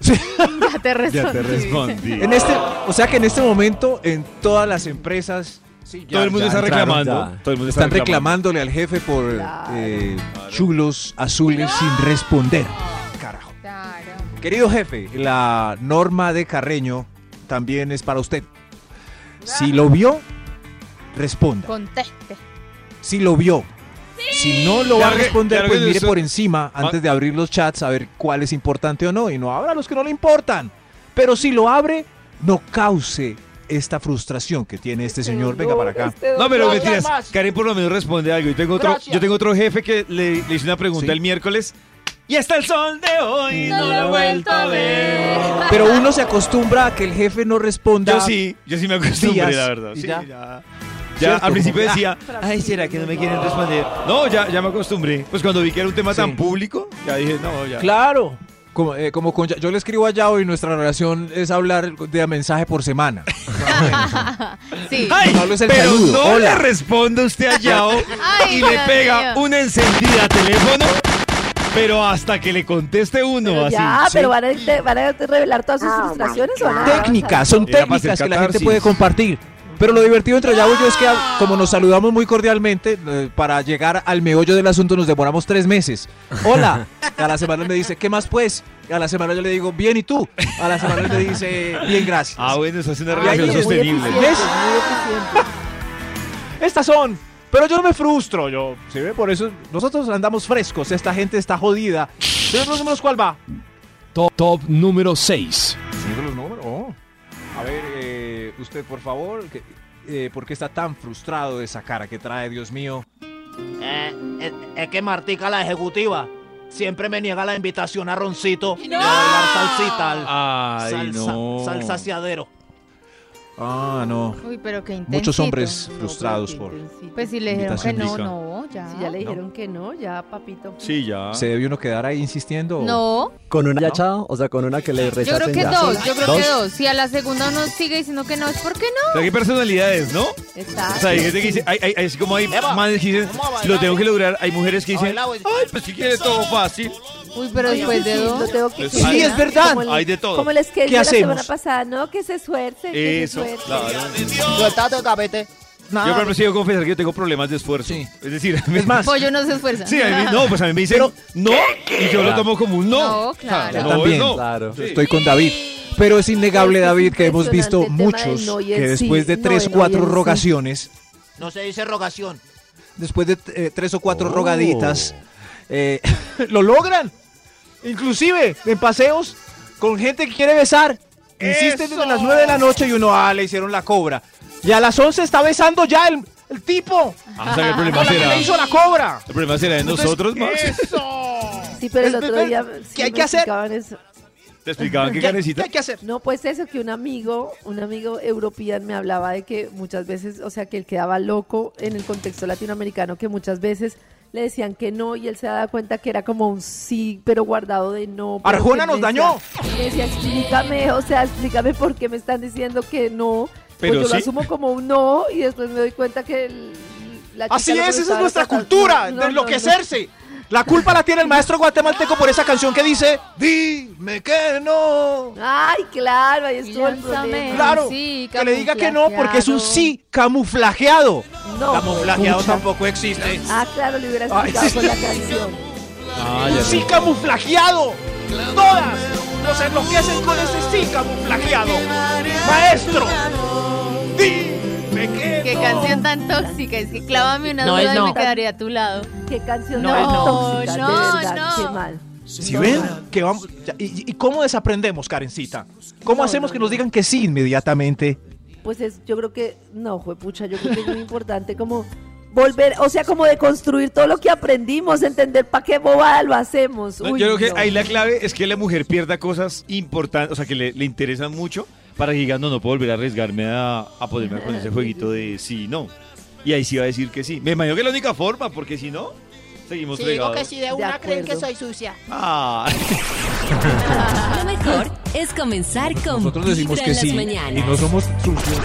ya te respondí. respondí. En este, o sea que en este momento en todas las empresas Todo el mundo está reclamando. ya. Todo el mundo está Están reclamándole al jefe por Claro. eh, chulos azules sin responder. Carajo. Claro. Querido jefe, la norma de Carreño también es para usted. Si lo vio, responda. Conteste. Si lo vio. Si no lo va a responder, pues mire por encima antes de abrir los chats a ver cuál es importante o no. Y no abra los que no le importan. Pero si lo abre, no cause esta frustración que tiene este señor. Venga para acá. Este No, pero mentiras. Karen por lo menos responde algo. Yo tengo otro, Gracias. yo tengo otro jefe que le, le hice una pregunta Sí. el miércoles. Y hasta el sol de hoy no, lo he vuelto a ver. Pero uno se acostumbra a que el jefe no responda. Yo sí, yo sí me acostumbré, días la verdad. Sí, ya. ya. Al principio que, decía, ay, ¿será que no me quieren responder? No, ya, ya me acostumbré. Pues cuando vi que era un tema Sí. tan público, ya dije, no, ya. Claro. Como, eh, como con, yo le escribo a Yao y nuestra relación es hablar de mensaje por semana. Sí. Ay, Pablo es el pero saludo. no Hola. le responde usted a Yao Ay, y le pega mío. una encendida a teléfono, pero hasta que le conteste uno Pero así. ya, sí. pero van a, van a revelar todas sus frustraciones o a técnicas, son técnicas que la gente puede compartir. Pero lo divertido entre Yao y yo es que ah, como nos saludamos muy cordialmente, eh, para llegar al meollo del asunto nos demoramos tres meses. Hola. A la semana él me dice, ¿qué más pues? A la semana yo le digo, bien, ¿y tú? A la semana él me dice, bien, gracias. Ah, bueno, eso es una relación sostenible. Estas son. Pero yo no me frustro, yo. ¿Sí ve? Por eso nosotros andamos frescos. Esta gente está jodida. Los números, ¿cuál va? Top, top número 6. Usted por favor, que- eh, ¿por qué está tan frustrado de esa cara que trae, Dios mío? Eh, es, es que Martica, la ejecutiva, siempre me niega la invitación a Roncito de bailar salsita al Ay, salsa, no. salsaciadero. Ah, no. Uy, pero qué intensito. Muchos hombres frustrados por... Pues si le dijeron que no, no, ya. Si ya le dijeron que no, ya, papito. Sí, ya. ¿Se debe uno quedar ahí insistiendo? o- No, ¿Con una ya chao? O sea, con una que le yo rechacen creo que ya. dos, yo creo ¿Dos? que dos. Si a la segunda uno sigue diciendo que no, es porque no. Pero hay personalidades, ¿no? Exacto. O sea, hay gente que dice, hay, hay- hay- así como hay Eva, que dicen, lo tengo que lograr, hay mujeres que dicen, ay, pues si quiere todo fácil. Uy, pero después de Sí, dos. lo tengo que Sí, decir, es verdad. El- Hay de todo. Como el sketch ¿Qué de la hacemos? semana pasada, no, que se esfuerce. que Eso, se esfuerce. claro. Suéltate, gavete. Yo, por ejemplo, sí confesar que yo tengo problemas de esfuerzo. Es decir, a mí- Es más, Pollo no se esfuerza. Sí, a mí, no, pues a mí me dicen no y yo lo tomo como un no. No, claro. Yo no, también, no. claro. Sí. Estoy con David. Pero es innegable, Es que David, que hemos visto muchos no que sí. después de tres, cuatro sí. rogaciones, No se dice rogación. después de eh, tres o cuatro Oh. rogaditas, eh, lo logran. Inclusive en paseos con gente que quiere besar. Insisten desde las 9 de la noche y uno, ah, le hicieron la cobra. Y a las 11 está besando ya el, el tipo. Ah, o sea, que el problema que será- le hizo la cobra. El problema será de nosotros, Max. Sí, pero el otro día ¿qué sí hay que hacer? eso. ¿Te explicaban qué, Karencita? que hacer? No, pues eso, que un amigo, un amigo european me hablaba de que muchas veces, o sea, que él quedaba loco en el contexto latinoamericano, que muchas veces le decían que no y él se daba cuenta que era como un sí, pero guardado de no. pero Arjona nos decía- dañó. Me decía, explícame, o sea, explícame por qué me están diciendo que no. Pero pues yo sí. lo asumo como un no y después me doy cuenta que el- la chica Así es, esa es nuestra cultura, No, de no, no, enloquecerse. La culpa la tiene el maestro guatemalteco por esa canción que dice, dime que no. Ay, claro, ahí estuvo el problema. Claro, Sí, que le diga que no porque es un sí camuflajeado. No, camuflajeado pucha. tampoco existe. Ah, claro, le hubiera Ay, explicado sí. con la canción. Ah, Un sí sé. camuflajeado. Todas nos enloquecen con ese sí camuflajeado. Maestro, Qué no. canción tan tóxica, es que clávame una No, duda es y no. me quedaría a tu lado. Qué canción No, tan no, tóxica, no, verdad, no. qué mal. Si ven que vamos ya, y, y cómo desaprendemos, Karencita? ¿Cómo No, hacemos no, que no. nos digan que sí inmediatamente? Pues es, yo creo que, no, pucha, yo creo que es muy importante como volver, o sea, como de construir todo lo que aprendimos, entender para qué bobada lo hacemos. No, Uy, yo creo que no. ahí la clave es que la mujer pierda cosas importantes, o sea, que le, le interesan mucho, para que diga, no, no puedo volver a arriesgarme a, a ponerme con ese jueguito de sí, no. Y ahí sí va a decir que sí. Me imagino que es la única forma, porque si no, seguimos Si digo que si de una creen que soy sucia. Ah. Lo mejor es comenzar con Nosotros decimos que sí y no somos sucios.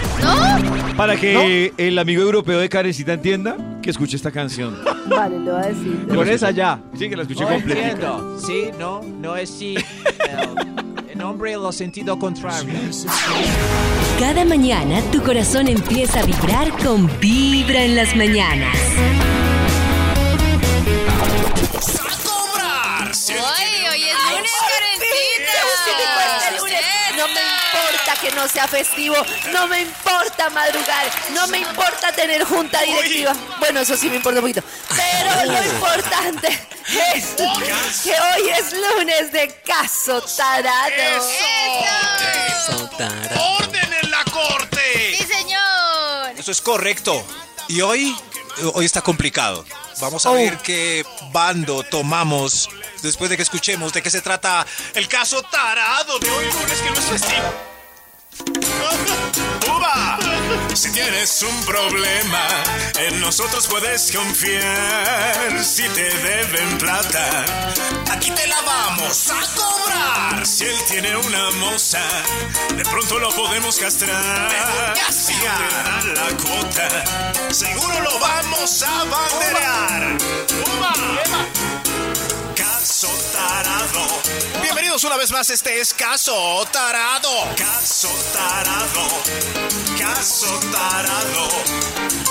Para que el amigo europeo de Karencita entienda, que escuche esta canción. Vale, le voy a decir. Con esa ya. Sí, que la escuche No completa. Sí, no, no es sí. El nombre lo sentido contrario. Cada mañana tu corazón empieza a vibrar con Vibra en las mañanas. Que no sea festivo, no me importa madrugar, no me importa tener junta directiva. Bueno, eso sí me importa un poquito. Pero lo importante es que hoy es lunes de caso tarado. ¡Orden en la corte! Sí, señor. Eso es correcto. Y hoy, hoy está complicado. Vamos a ver qué bando tomamos después de que escuchemos de qué se trata el caso tarado de hoy lunes que no es festivo. Uva, si tienes un problema, en nosotros puedes confiar. Si te deben plata, aquí te la vamos a cobrar. Si él tiene una moza, de pronto lo podemos castrar. Si te dan la cuota, seguro lo vamos a banderear. Uva. Caso tarado. Bienvenidos una vez más, este es Caso Tarado. Caso Tarado. Caso Tarado.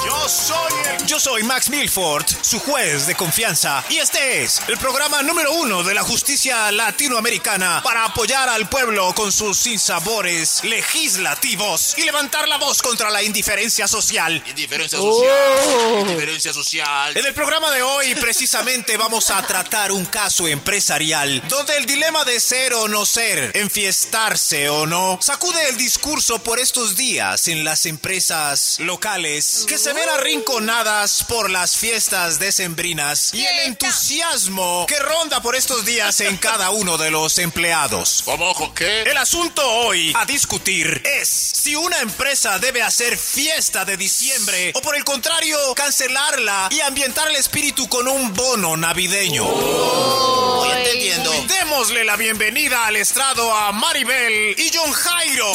Yo soy el... Yo soy Max Milford, su juez de confianza. Y este es el programa número uno de la justicia latinoamericana para apoyar al pueblo con sus sinsabores legislativos y levantar la voz contra la indiferencia social. Indiferencia social. Indiferencia social. En el programa de hoy precisamente vamos a tratar un caso empresarial donde el dilema de ser o no ser, enfiestarse o no, sacude el discurso por estos días en las empresas locales que se ven arrinconadas por las fiestas decembrinas y el entusiasmo que ronda por estos días en cada uno de los empleados. ¿Cómo? ¿Con qué? El asunto hoy a discutir es si una empresa debe hacer fiesta de diciembre o por el contrario cancelarla y ambientar el espíritu con un bono navideño. Voy entendiendo. Démosle la bienvenida al estrado a Maribel y John Jairo.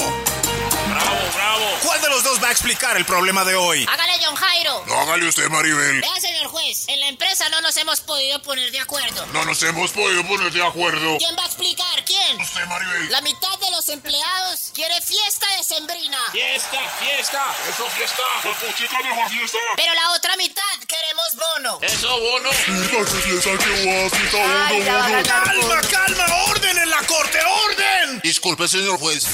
Bravo, bravo. ¿Cuál de los dos va a explicar el problema de hoy? Hágale, John Jairo. No, hágale usted, Maribel. Vea, señor juez, en la empresa no nos hemos podido poner de acuerdo. No nos hemos podido poner de acuerdo. ¿Quién va a explicar? ¿Quién? Usted, Maribel. La mitad de los empleados quiere fiesta decembrina. Fiesta, fiesta. Eso, fiesta. Puchica, mejor fiesta. Pero la otra mitad queremos bono. Eso, bono. Fiesta, fiesta, que va, fiesta, Ay, ya va a ganar Calma, calma, orden en la corte, orden. Disculpe, señor juez.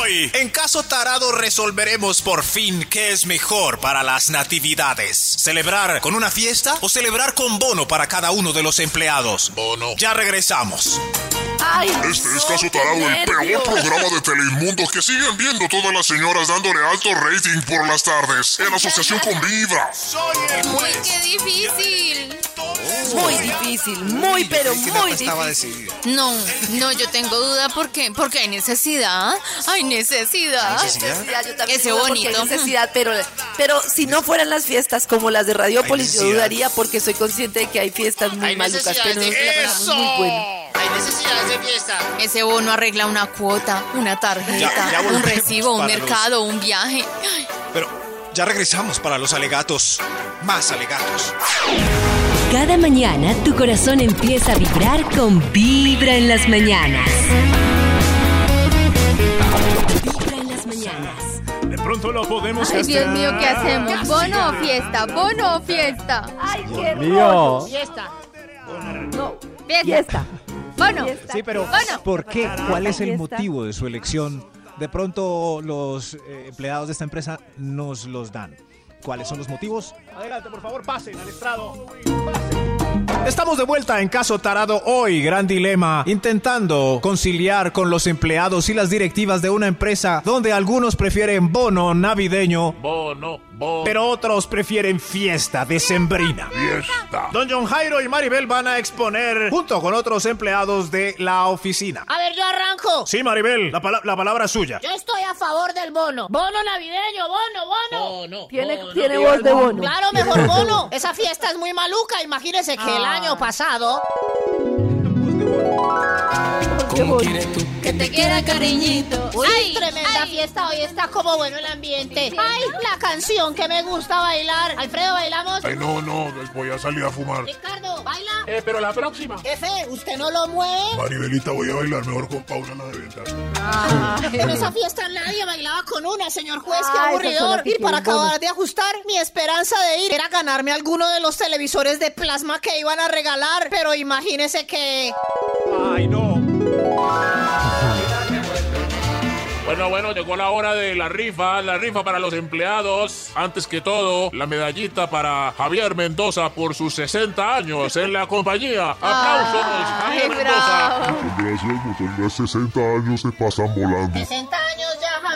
Hoy, en Caso Tarado resolveremos por fin qué es mejor para las natividades. ¿Celebrar con una fiesta o celebrar con bono para cada uno de los empleados? Bono. Ya regresamos. Ay, Este es Caso Tarado, el peor programa de Teleinmundo que siguen viendo todas las señoras dándole alto rating por las tardes. En asociación con Vibra. Uy, qué difícil. Muy difícil, muy pero muy difícil. No, no, yo tengo duda porque, porque hay necesidad. Hay necesidad. Necesidad, yo también Ese bonito. hay necesidad, pero, pero si no fueran las fiestas como las de Radiopolis, yo dudaría porque soy consciente de que hay fiestas muy Hay malucas, pero pasamos muy bueno. Hay necesidades de fiesta. Ese bono arregla una cuota, una tarjeta, Ya- ya un recibo, un los- mercado, un viaje. Pero ya regresamos para los alegatos. Más alegatos. Cada mañana tu corazón empieza a vibrar con Vibra en las mañanas. Vibra en las mañanas. De pronto lo podemos Ay, Dios mío, ¿qué hacemos? ¿Bono o fiesta? ¿Bono o fiesta? Ay, qué mío. Fiesta. No, fiesta. Bono. Sí, pero Bono. ¿por qué? ¿Cuál es el motivo de su elección? De pronto los eh, empleados de esta empresa nos los dan. ¿Cuáles son los motivos? Adelante, por favor, pasen al estrado. Estamos de vuelta en Caso Tarado hoy, gran dilema, intentando conciliar con los empleados y las directivas de una empresa donde algunos prefieren bono navideño, Bono, pero otros prefieren fiesta decembrina. Fiesta. Don John Jairo y Maribel van a exponer junto con otros empleados de la oficina. A ver, yo arranco. Sí, Maribel, la, pala- la palabra es suya. Yo estoy a favor del bono. Bono navideño, bono, bono. Bono. Tiene, tiene voz de bono. Claro, mejor bono. Esa fiesta es muy maluca. Imagínese que el año pasado. Que te quiera cariñito. Uy, Ay, tremenda ay. fiesta. Hoy está como bueno el ambiente. Ay, la canción que me gusta bailar. Alfredo, ¿bailamos? Ay, no, no, les voy a salir a fumar. Ricardo, ¿baila? Eh, pero la próxima. Jefe, ¿usted no lo mueve? Maribelita, voy a bailar mejor con Paula la de venta. En esa fiesta nadie bailaba con una, señor juez, qué Ah, aburridor. Y para acabar de ajustar, mi esperanza de ir era ganarme alguno de los televisores de plasma que iban a regalar. Pero imagínese que. Ay, no. Bueno, bueno, llegó la hora de la rifa, la rifa para los empleados. Antes que todo, la medallita para Javier Mendoza por sus 60 años en la compañía. ¡Aplausos! Ay, Javier Mendoza. bravo. Gracias, no tengas 60 años, se pasan volando. 60 años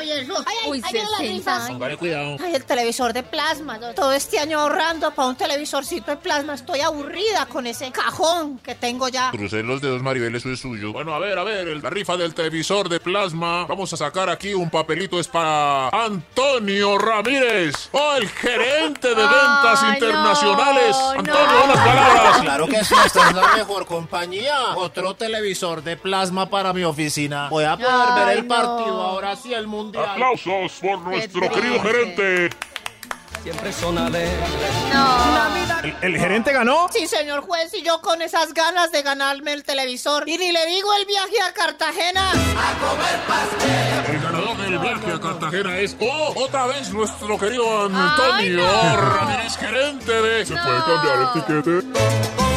Javier. Ay, ay, Uy, ay, vienen las 60 rifas. años. Póngale cuidado. Ay, el televisor de plasma. Todo este año ahorrando para un televisorcito de plasma. Estoy aburrida con ese cajón que tengo ya. Crucé los dedos, Maribel, eso es suyo. Bueno, a ver, a ver, el- la rifa del televisor de plasma. Vamos a sacar aquí un papelito, es para Antonio Ramírez, oh, el gerente de ventas Ay, internacionales. no, Antonio, no. unas palabras. Claro que sí, esta es la mejor compañía. Otro televisor de plasma para mi oficina. Voy a poder Ay, ver el no. partido ahora sí, el mundial. Aplausos por nuestro triste. querido gerente. No. ¿El, el gerente ganó? Sí, señor juez, y yo con esas ganas de ganarme el televisor. Y ni le digo el viaje a Cartagena. El ganador del viaje a Cartagena es, oh, otra vez nuestro querido Antonio Ay, no. Ramírez, gerente de... ¿Se puede cambiar el tiquete?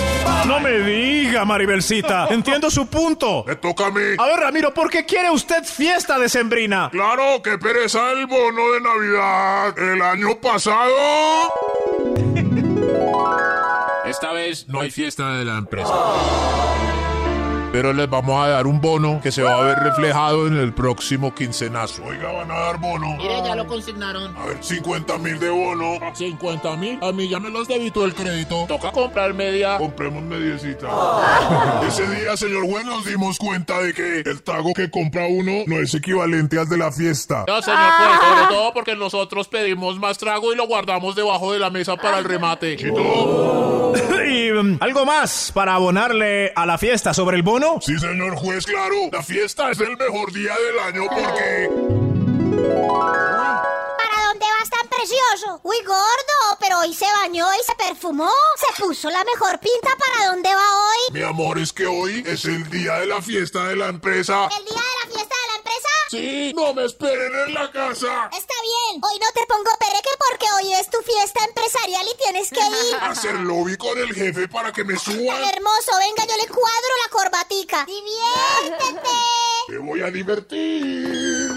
No me diga, Maribelcita. Entiendo su punto. Me toca a mí. A ver, Ramiro, ¿por qué quiere usted fiesta decembrina? Claro, que pereza el bono de Navidad el año pasado. Esta vez no hay fiesta de la empresa. Pero les vamos a dar un bono que se va a ver reflejado en el próximo quincenazo. Oiga, van a dar bono. Mire, ya lo consignaron. A ver, 50 mil de bono. 50 mil. A mí ya me los debitó el crédito. Toca comprar media. Compremos mediecita. Ese día, señor juez, nos dimos cuenta de que el trago que compra uno no es equivalente al de la fiesta. No, señor juez, sobre todo porque nosotros pedimos más trago y lo guardamos debajo de la mesa para el remate. Y um, algo más para abonarle a la fiesta sobre el bono. Sí, señor juez, claro. La fiesta es el mejor día del año porque... ¿Para dónde vas tan precioso? Uy, gordo, pero hoy se bañó y se perfumó. Se puso la mejor pinta. ¿Para dónde va hoy? Mi amor, es que hoy es el día de la fiesta de la empresa. ¿El día de la fiesta de la empresa? Sí, no me esperen en la casa. Está bien. Hoy no te pongo pereque porque hoy es tu fiesta empresarial y tienes que ir. Hacer lobby con el jefe para que me suban. Hermoso, venga, yo le cuadro la corbatica. ¡Diviértete! Me voy a divertir.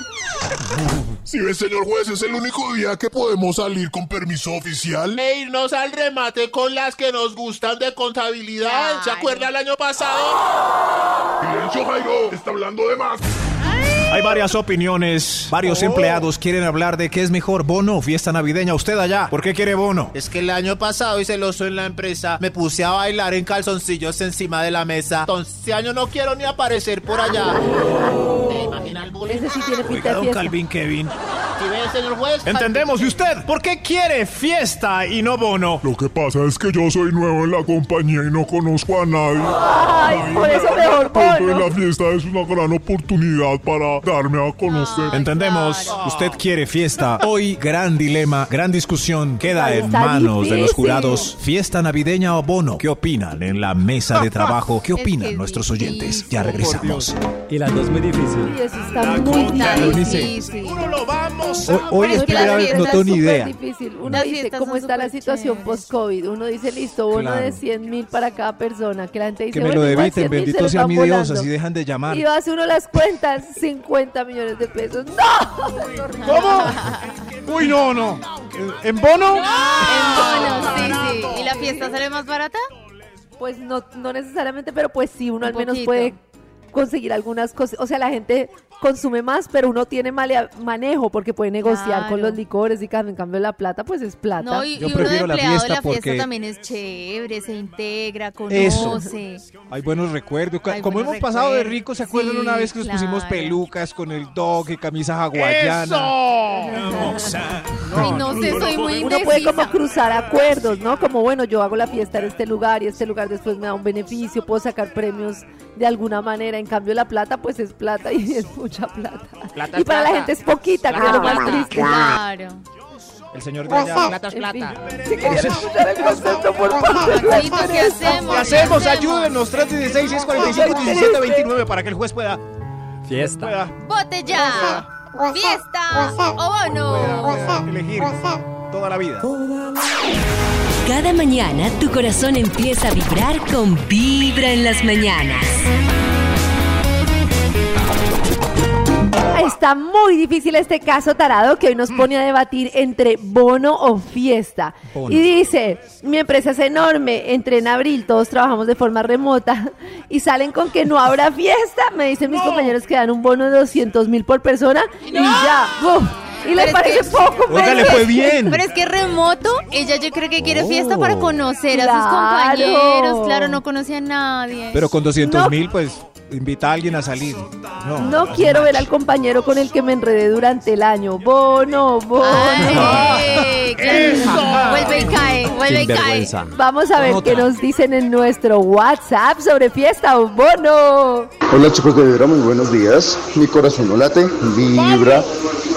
Si ve, señor juez, es el único día que podemos salir con permiso oficial. E irnos al remate con las que nos gustan de contabilidad. ¿Se acuerda el año pasado? Silencio, Jairo. Está hablando de más. Hay varias opiniones. Varios empleados quieren hablar de qué es mejor, bono o fiesta navideña. Usted allá, ¿por qué quiere bono? Es que el año pasado hice el oso en la empresa. Me puse a bailar en calzoncillos encima de la mesa. Entonces, este año no quiero ni aparecer por allá. ¿Te imagina el bullying? Ese sí tiene Oiga, pinta de don fiesta. Calvin Kevin. ¿Sí ve, señor juez? Entendemos. ¿Y usted? ¿Por qué quiere fiesta y no bono? Lo que pasa es que yo soy nuevo en la compañía y no conozco a nadie. Ay, por eso mejor bono. la fiesta es una gran oportunidad para darme a conocer. Entendemos. Usted quiere fiesta. Hoy, gran dilema, gran discusión. Queda en está manos de los jurados. Fiesta navideña o bono. ¿Qué opinan en la mesa de trabajo? ¿Qué opinan es nuestros oyentes? Ya regresamos. Y las dos muy difícil. Y eso está muy Está difícil. lo vamos Hoy, hoy Pero es primera vez, no tengo ni idea. difícil. Uno Las dice cómo está la situación post-COVID. Uno dice, listo, bono Claro. de 100 mil para cada persona. Que la gente dice, Que me bueno, lo debiten, 100.000 se bendito sea mi Dios, así dejan de llamar. Y hace uno las cuentas, 50 millones de pesos. ¡No! ¿Cómo? Uy, no, no. ¿En bono? En bono, sí, sí. ¿Y la fiesta sale más barata? Pues no, no necesariamente, pero pues sí, uno Un al menos poquito. puede conseguir algunas cosas. O sea, la gente consume más, pero uno tiene malea- manejo porque puede negociar con los licores y cambio, en cambio la plata, pues es plata. No, y, Yo y uno de la empleado de fiesta la fiesta también es chévere, se integra, Eso. conoce. Hay buenos recuerdos. Hay Como buenos hemos pasado de rico, ¿se acuerdan Sí, una vez que nos pusimos pelucas con el dog y camisa hawaiana? Ay, no sé, soy muy Uno puede como cruzar acuerdos, ¿no? Como bueno, yo hago la fiesta en este lugar y este lugar después me da un beneficio, puedo sacar premios de alguna manera. En cambio, la plata, pues es plata y es mucha plata. Plata y para la plata. gente es poquita, que es lo más triste. Claro. El señor de allá. Plata es plata. si querían escuchar el concepto, por favor. Maxito, ¿qué hacemos? ¿Qué hacemos? Ayúdenos. 316 645 1729 para que el juez pueda. Fiesta. pueda ¡Vote ya! ¡Fiesta o bono! elegir toda la vida. Cada mañana tu corazón empieza a vibrar con Vibra en las mañanas. Está muy difícil este caso tarado que hoy nos pone a debatir entre bono o fiesta. Bono. Y dice, mi empresa es enorme, entre en abril todos trabajamos de forma remota y salen con que no habrá fiesta. Me dicen mis compañeros que dan un bono de 200 mil por persona y ya. ¡buf! Y es parece que- poco. Oiga, pero le es- fue bien. Pero es que remoto, ella yo creo que quiere fiesta para Oh. conocer a sus compañeros. Claro, no conoce a nadie. Pero con 200 No. mil, pues invita a alguien a salir. No, No quiero ver al compañero con el que me enredé durante el año. Bono, bono. Ay, claro. Vuelve y cae, vuelve y cae. Vamos a ver Otra. qué nos dicen en nuestro WhatsApp sobre fiesta o bono. Hola chicos de Vibra, muy buenos días. Mi corazón no late, vibra.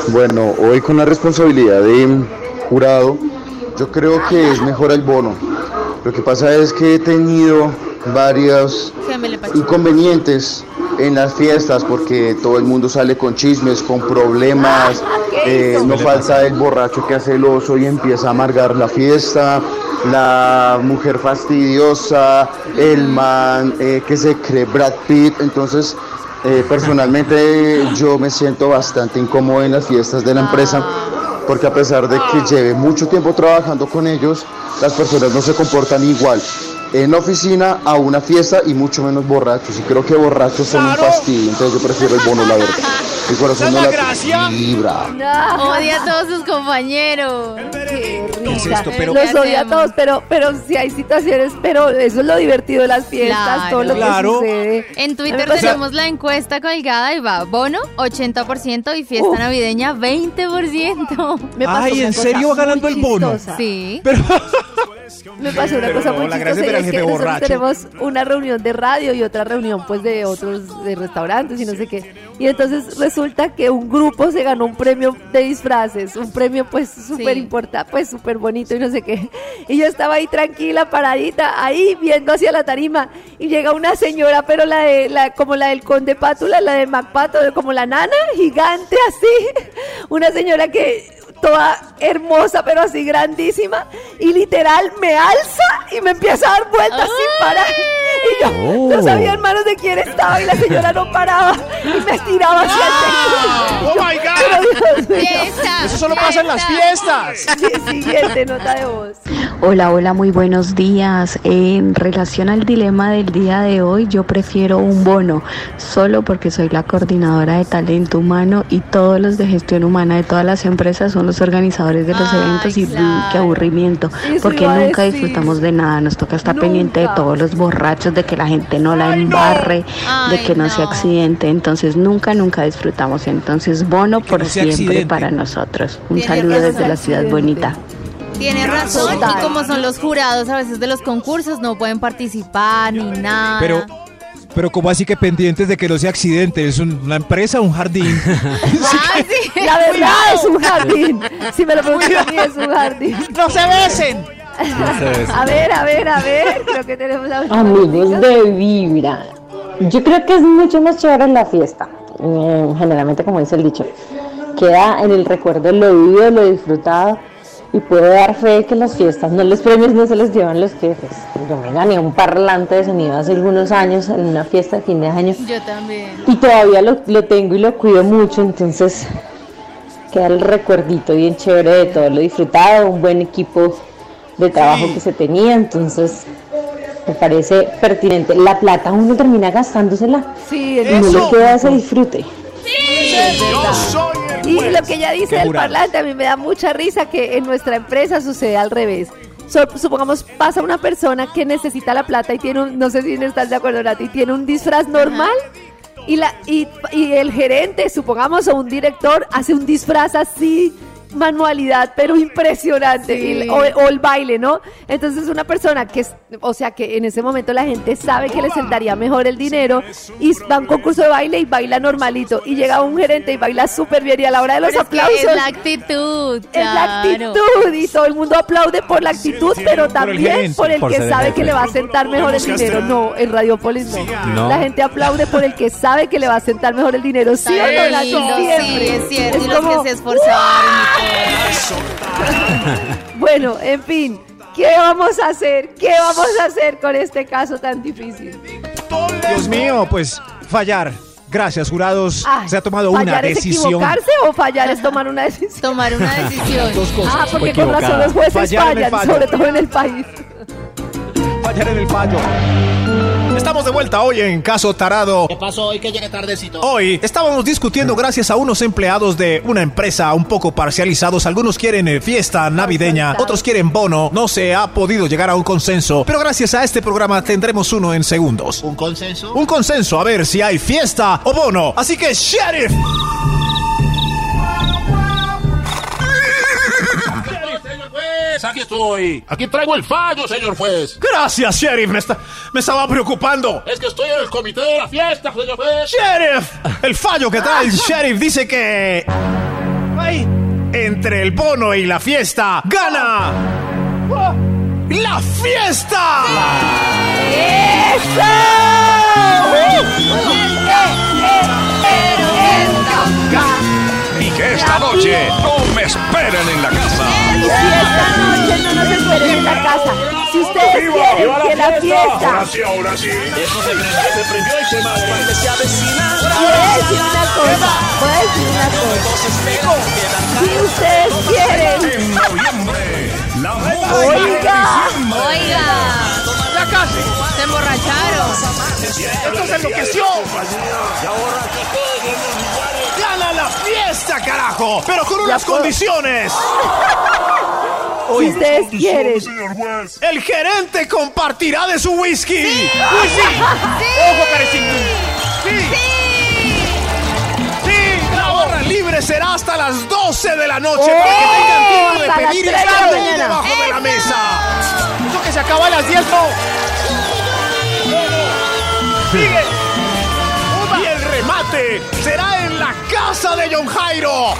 Bueno, hoy con la responsabilidad de jurado, yo creo que es mejor el bono. Lo que pasa es que he tenido varios inconvenientes en las fiestas porque todo el mundo sale con chismes, con problemas, eh, no falta el borracho que hace el oso y empieza a amargar la fiesta, la mujer fastidiosa, el man eh, que se cree Brad Pitt, entonces eh, personalmente yo me siento bastante incómodo en las fiestas de la empresa porque a pesar de que lleve mucho tiempo trabajando con ellos, las personas no se comportan igual en la oficina a una fiesta y mucho menos borrachos. Y creo que borrachos son un fastidio, entonces yo prefiero el bono, la verdad. Mi corazón no ¿Esa es la vibra. No. Odia a todos sus compañeros. Qué ¿Qué es esto? Pero- Los ¿Qué odio a todos, pero, pero sí hay situaciones, pero eso es lo divertido de las fiestas, Claro. todo lo Claro. que sucede. En A Twitter tenemos la encuesta colgada y va bono 80% y fiesta navideña 20%. Me pasó Ay, una ¿en serio va ganando el bono? Sí. Me pasó una cosa muy chistosa y es que nosotros borracho. tenemos una reunión de radio y otra reunión pues de otros de restaurantes y no sé qué. Y entonces resulta que un grupo se ganó un premio de disfraces, un premio pues súper importante, pues súper bonito y no sé qué. Y yo estaba ahí tranquila, paradita, ahí viendo hacia la tarima y llega una señora, pero la de la como la del Conde Pátula, la de Macpato, como la nana gigante así. Una señora que toda hermosa, pero así grandísima, y literal me alza y me empieza a dar vueltas sin parar. Y yo Oh. no sabía en manos de quién estaba y la señora no paraba y me estiraba hacia el techo. ¡Oh, my God! Pero. Fiesta, Eso solo pasa en las fiestas. Sí, Siguiente nota de voz. Hola, hola, muy buenos días. En relación al dilema del día de hoy, yo prefiero un bono, solo porque soy la coordinadora de talento humano y todos los de gestión humana de todas las empresas son los organizadores de los Ay, eventos y claro. qué aburrimiento, Eso porque nunca disfrutamos de nada, nos toca estar pendiente de todos los borrachos, de que la gente no la embarre, de Ay, que no, se no. accidente, entonces nunca, nunca disfrutamos. Entonces, bono por no se siempre accidente. para nosotros. Un Tiene saludo desde la ciudad bonita. Tiene razón. Total. Y como son los jurados a veces de los concursos, no pueden participar ni nada. Pero, pero como así que pendientes de que no sea accidente? ¿Es un- una empresa, un jardín? Ah, sí. La verdad es un jardín. Si me lo preguntan a mí, es un jardín. ¡No se besen! A ver, a ver, a ver. Creo que tenemos la última Amigos de Vibra, yo creo que es mucho más chévere la fiesta. Eh, generalmente, como dice el dicho, queda en el recuerdo lo vivido, lo disfrutado y puedo dar fe de que las fiestas, no los premios no se los llevan los jefes. Yo me gané un parlante de sonido hace algunos años en una fiesta de fin de año Yo también. y todavía lo, lo tengo y lo cuido mucho, entonces queda el recuerdito bien chévere de todo lo disfrutado, un buen equipo de trabajo que se tenía, entonces me parece pertinente. La plata uno termina gastándosela. Sí, y no le queda ese disfrute. Yo soy el Y lo que ella dice del parlante, a mí me da mucha risa que en nuestra empresa sucede al revés. So- supongamos, pasa una persona que necesita la plata y tiene un, no sé si estás de acuerdo, Nati, tiene un disfraz normal y, la, y, y el gerente, supongamos, o un director hace un disfraz así, manualidad, pero impresionante, Sí. y- o, o el baile, ¿no? Entonces una persona que, es, o sea, que en ese momento la gente sabe que le sentaría mejor el dinero y va a un concurso de baile y baila normalito y llega un gerente y baila súper bien y a la hora de los Pero es que aplausos es la actitud. es la actitud y todo el mundo aplaude por la actitud, pero también por el por que el sabe que le va a sentar mejor el dinero. No, en Radiopolis no. No. La gente aplaude por el que sabe que le va a sentar mejor el dinero. ¿Sí o no, lindo, sí, es cierto. Es y los como, que se esforzaron. Bueno, en fin, ¿qué vamos a hacer? ¿Qué vamos a hacer con este caso tan difícil? Dios mío, pues fallar. Gracias, jurados. Ay, Se ha tomado una ¿Fallar es decisión. equivocarse o fallar es tomar una decisión? Tomar una decisión. Dos cosas. Ah, porque con razón los jueces Fallar fallan, sobre todo en el país. Fallar en el fallo. Estamos de vuelta hoy en Caso Tarado. ¿Qué pasó hoy que llegué tardecito? Hoy estábamos discutiendo gracias a unos empleados de una empresa un poco parcializados. Algunos quieren eh, fiesta navideña, otros quieren bono. No se ha podido llegar a un consenso, pero gracias a este programa tendremos uno en segundos. ¿Un consenso? Un consenso a ver si hay fiesta o bono. Así que, Sheriff, aquí estoy. Aquí traigo el fallo, señor juez. gracias, Sheriff. Me, está- me estaba preocupando. Es que estoy en el comité de la fiesta, señor juez. Sheriff, el fallo que trae el Sheriff dice que... Ay, entre el bono y la fiesta, gana... ¡La fiesta! Y que esta noche no me esperen en la casa. Y esta noche no nos esperen en la casa. Si ustedes quieren que la fiesta... Ahora sí, ahora sí. Eso se prendió, se y se. Voy a decir una cosa, voy a decir una cosa. Si ustedes quieren... En noviembre, la Oiga, Oiga, ¡Ya casi! se emborracharon. ¡Esto se enloqueció! ¡Gana la fiesta, carajo! ¡Pero con unas condiciones! si ustedes quieren... Señor juez. ¡El gerente compartirá de su whisky! ¡Uy, sí! ¡Ojo, carecito! ¡Sí! ¡Sí! La barra libre será hasta las 12 de la noche ¡Oh! para que tengan tiempo de pedir y 3 de la estar mañana. debajo de la mesa. ¡Esto que se acaba a las 10, no! ¡Sigue! Remate será en la casa de John Jairo.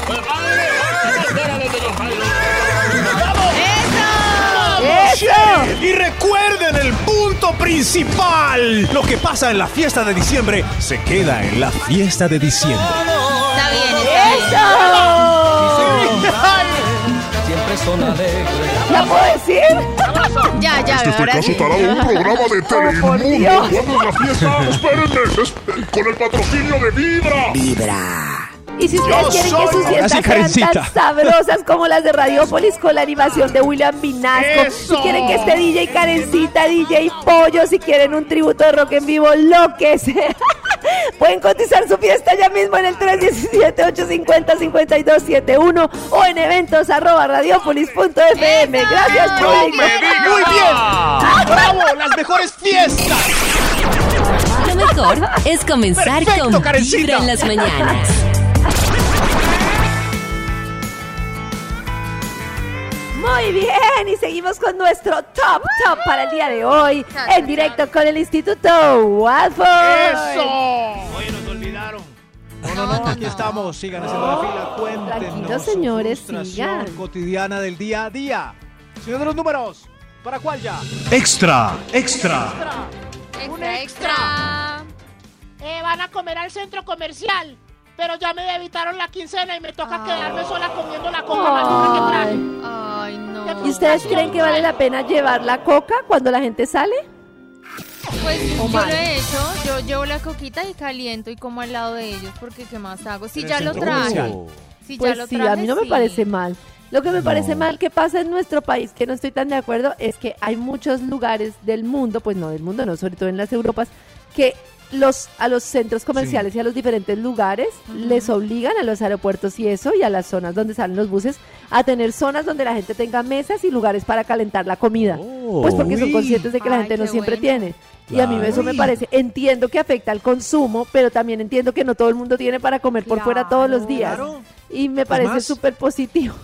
¡Eso! Y recuerden el punto principal. Lo que pasa en la fiesta de diciembre se queda en la fiesta de diciembre. Está bien, está bien. ¡Eso! ¿Ya puedo decir? Ya, ya, este ahora caso sí. tarado, un programa de Telemundo. ¿Cuándo es la fiesta? Espérenme, es- con el patrocinio de Vibra. Vibra. Y si ustedes Yo quieren que sus fiestas sí, sean tan sabrosas como las de Radiopolis con la animación de William Vinasco, ¡Eso! si quieren que esté DJ Karencita, DJ Pollo, si quieren un tributo de rock en vivo, lo que sea. Pueden cotizar su fiesta ya mismo en el 317-850-5271 o en eventos arroba radiopolis.fm. Gracias, público. Muy bien. ¡Bravo! ¡Las mejores fiestas! Lo mejor es comenzar Perfecto, con Karencita. Vibra en las mañanas. Muy bien, y seguimos con nuestro top top para el día de hoy, en directo con el Instituto Watford. ¡Eso! Oye, nos olvidaron. No, no, no, aquí estamos. Sigan haciendo la fila. Cuéntenos. Su señores, frustración sigan. cotidiana del día a día. Señor de los números, ¿para cuál ya? Extra, extra. Un extra. Eh, van a comer al centro comercial. Pero ya me debitaron la quincena y me toca quedarme sola comiendo la coca maluca que traje. No. ¿Y ustedes creen que vale la pena llevar la coca cuando la gente sale? Pues yo mal. lo he hecho, yo llevo la coquita y caliento y como al lado de ellos, porque ¿qué más hago? Si ya lo traje. Si pues ya lo sí, traje, a mí no me parece mal. Lo que me parece mal que pasa en nuestro país, que no estoy tan de acuerdo, es que hay muchos lugares del mundo, pues no del mundo, no, sobre todo en las Europas, que los a los centros comerciales y a los diferentes lugares les obligan a los aeropuertos y eso y a las zonas donde salen los buses a tener zonas donde la gente tenga mesas y lugares para calentar la comida. pues porque son Uy. conscientes de que la Ay, gente no siempre bueno. tiene. Y a mí eso me parece, entiendo que afecta al consumo, pero también entiendo que no todo el mundo tiene para comer por fuera todos los días. Claro. Y me parece súper positivo.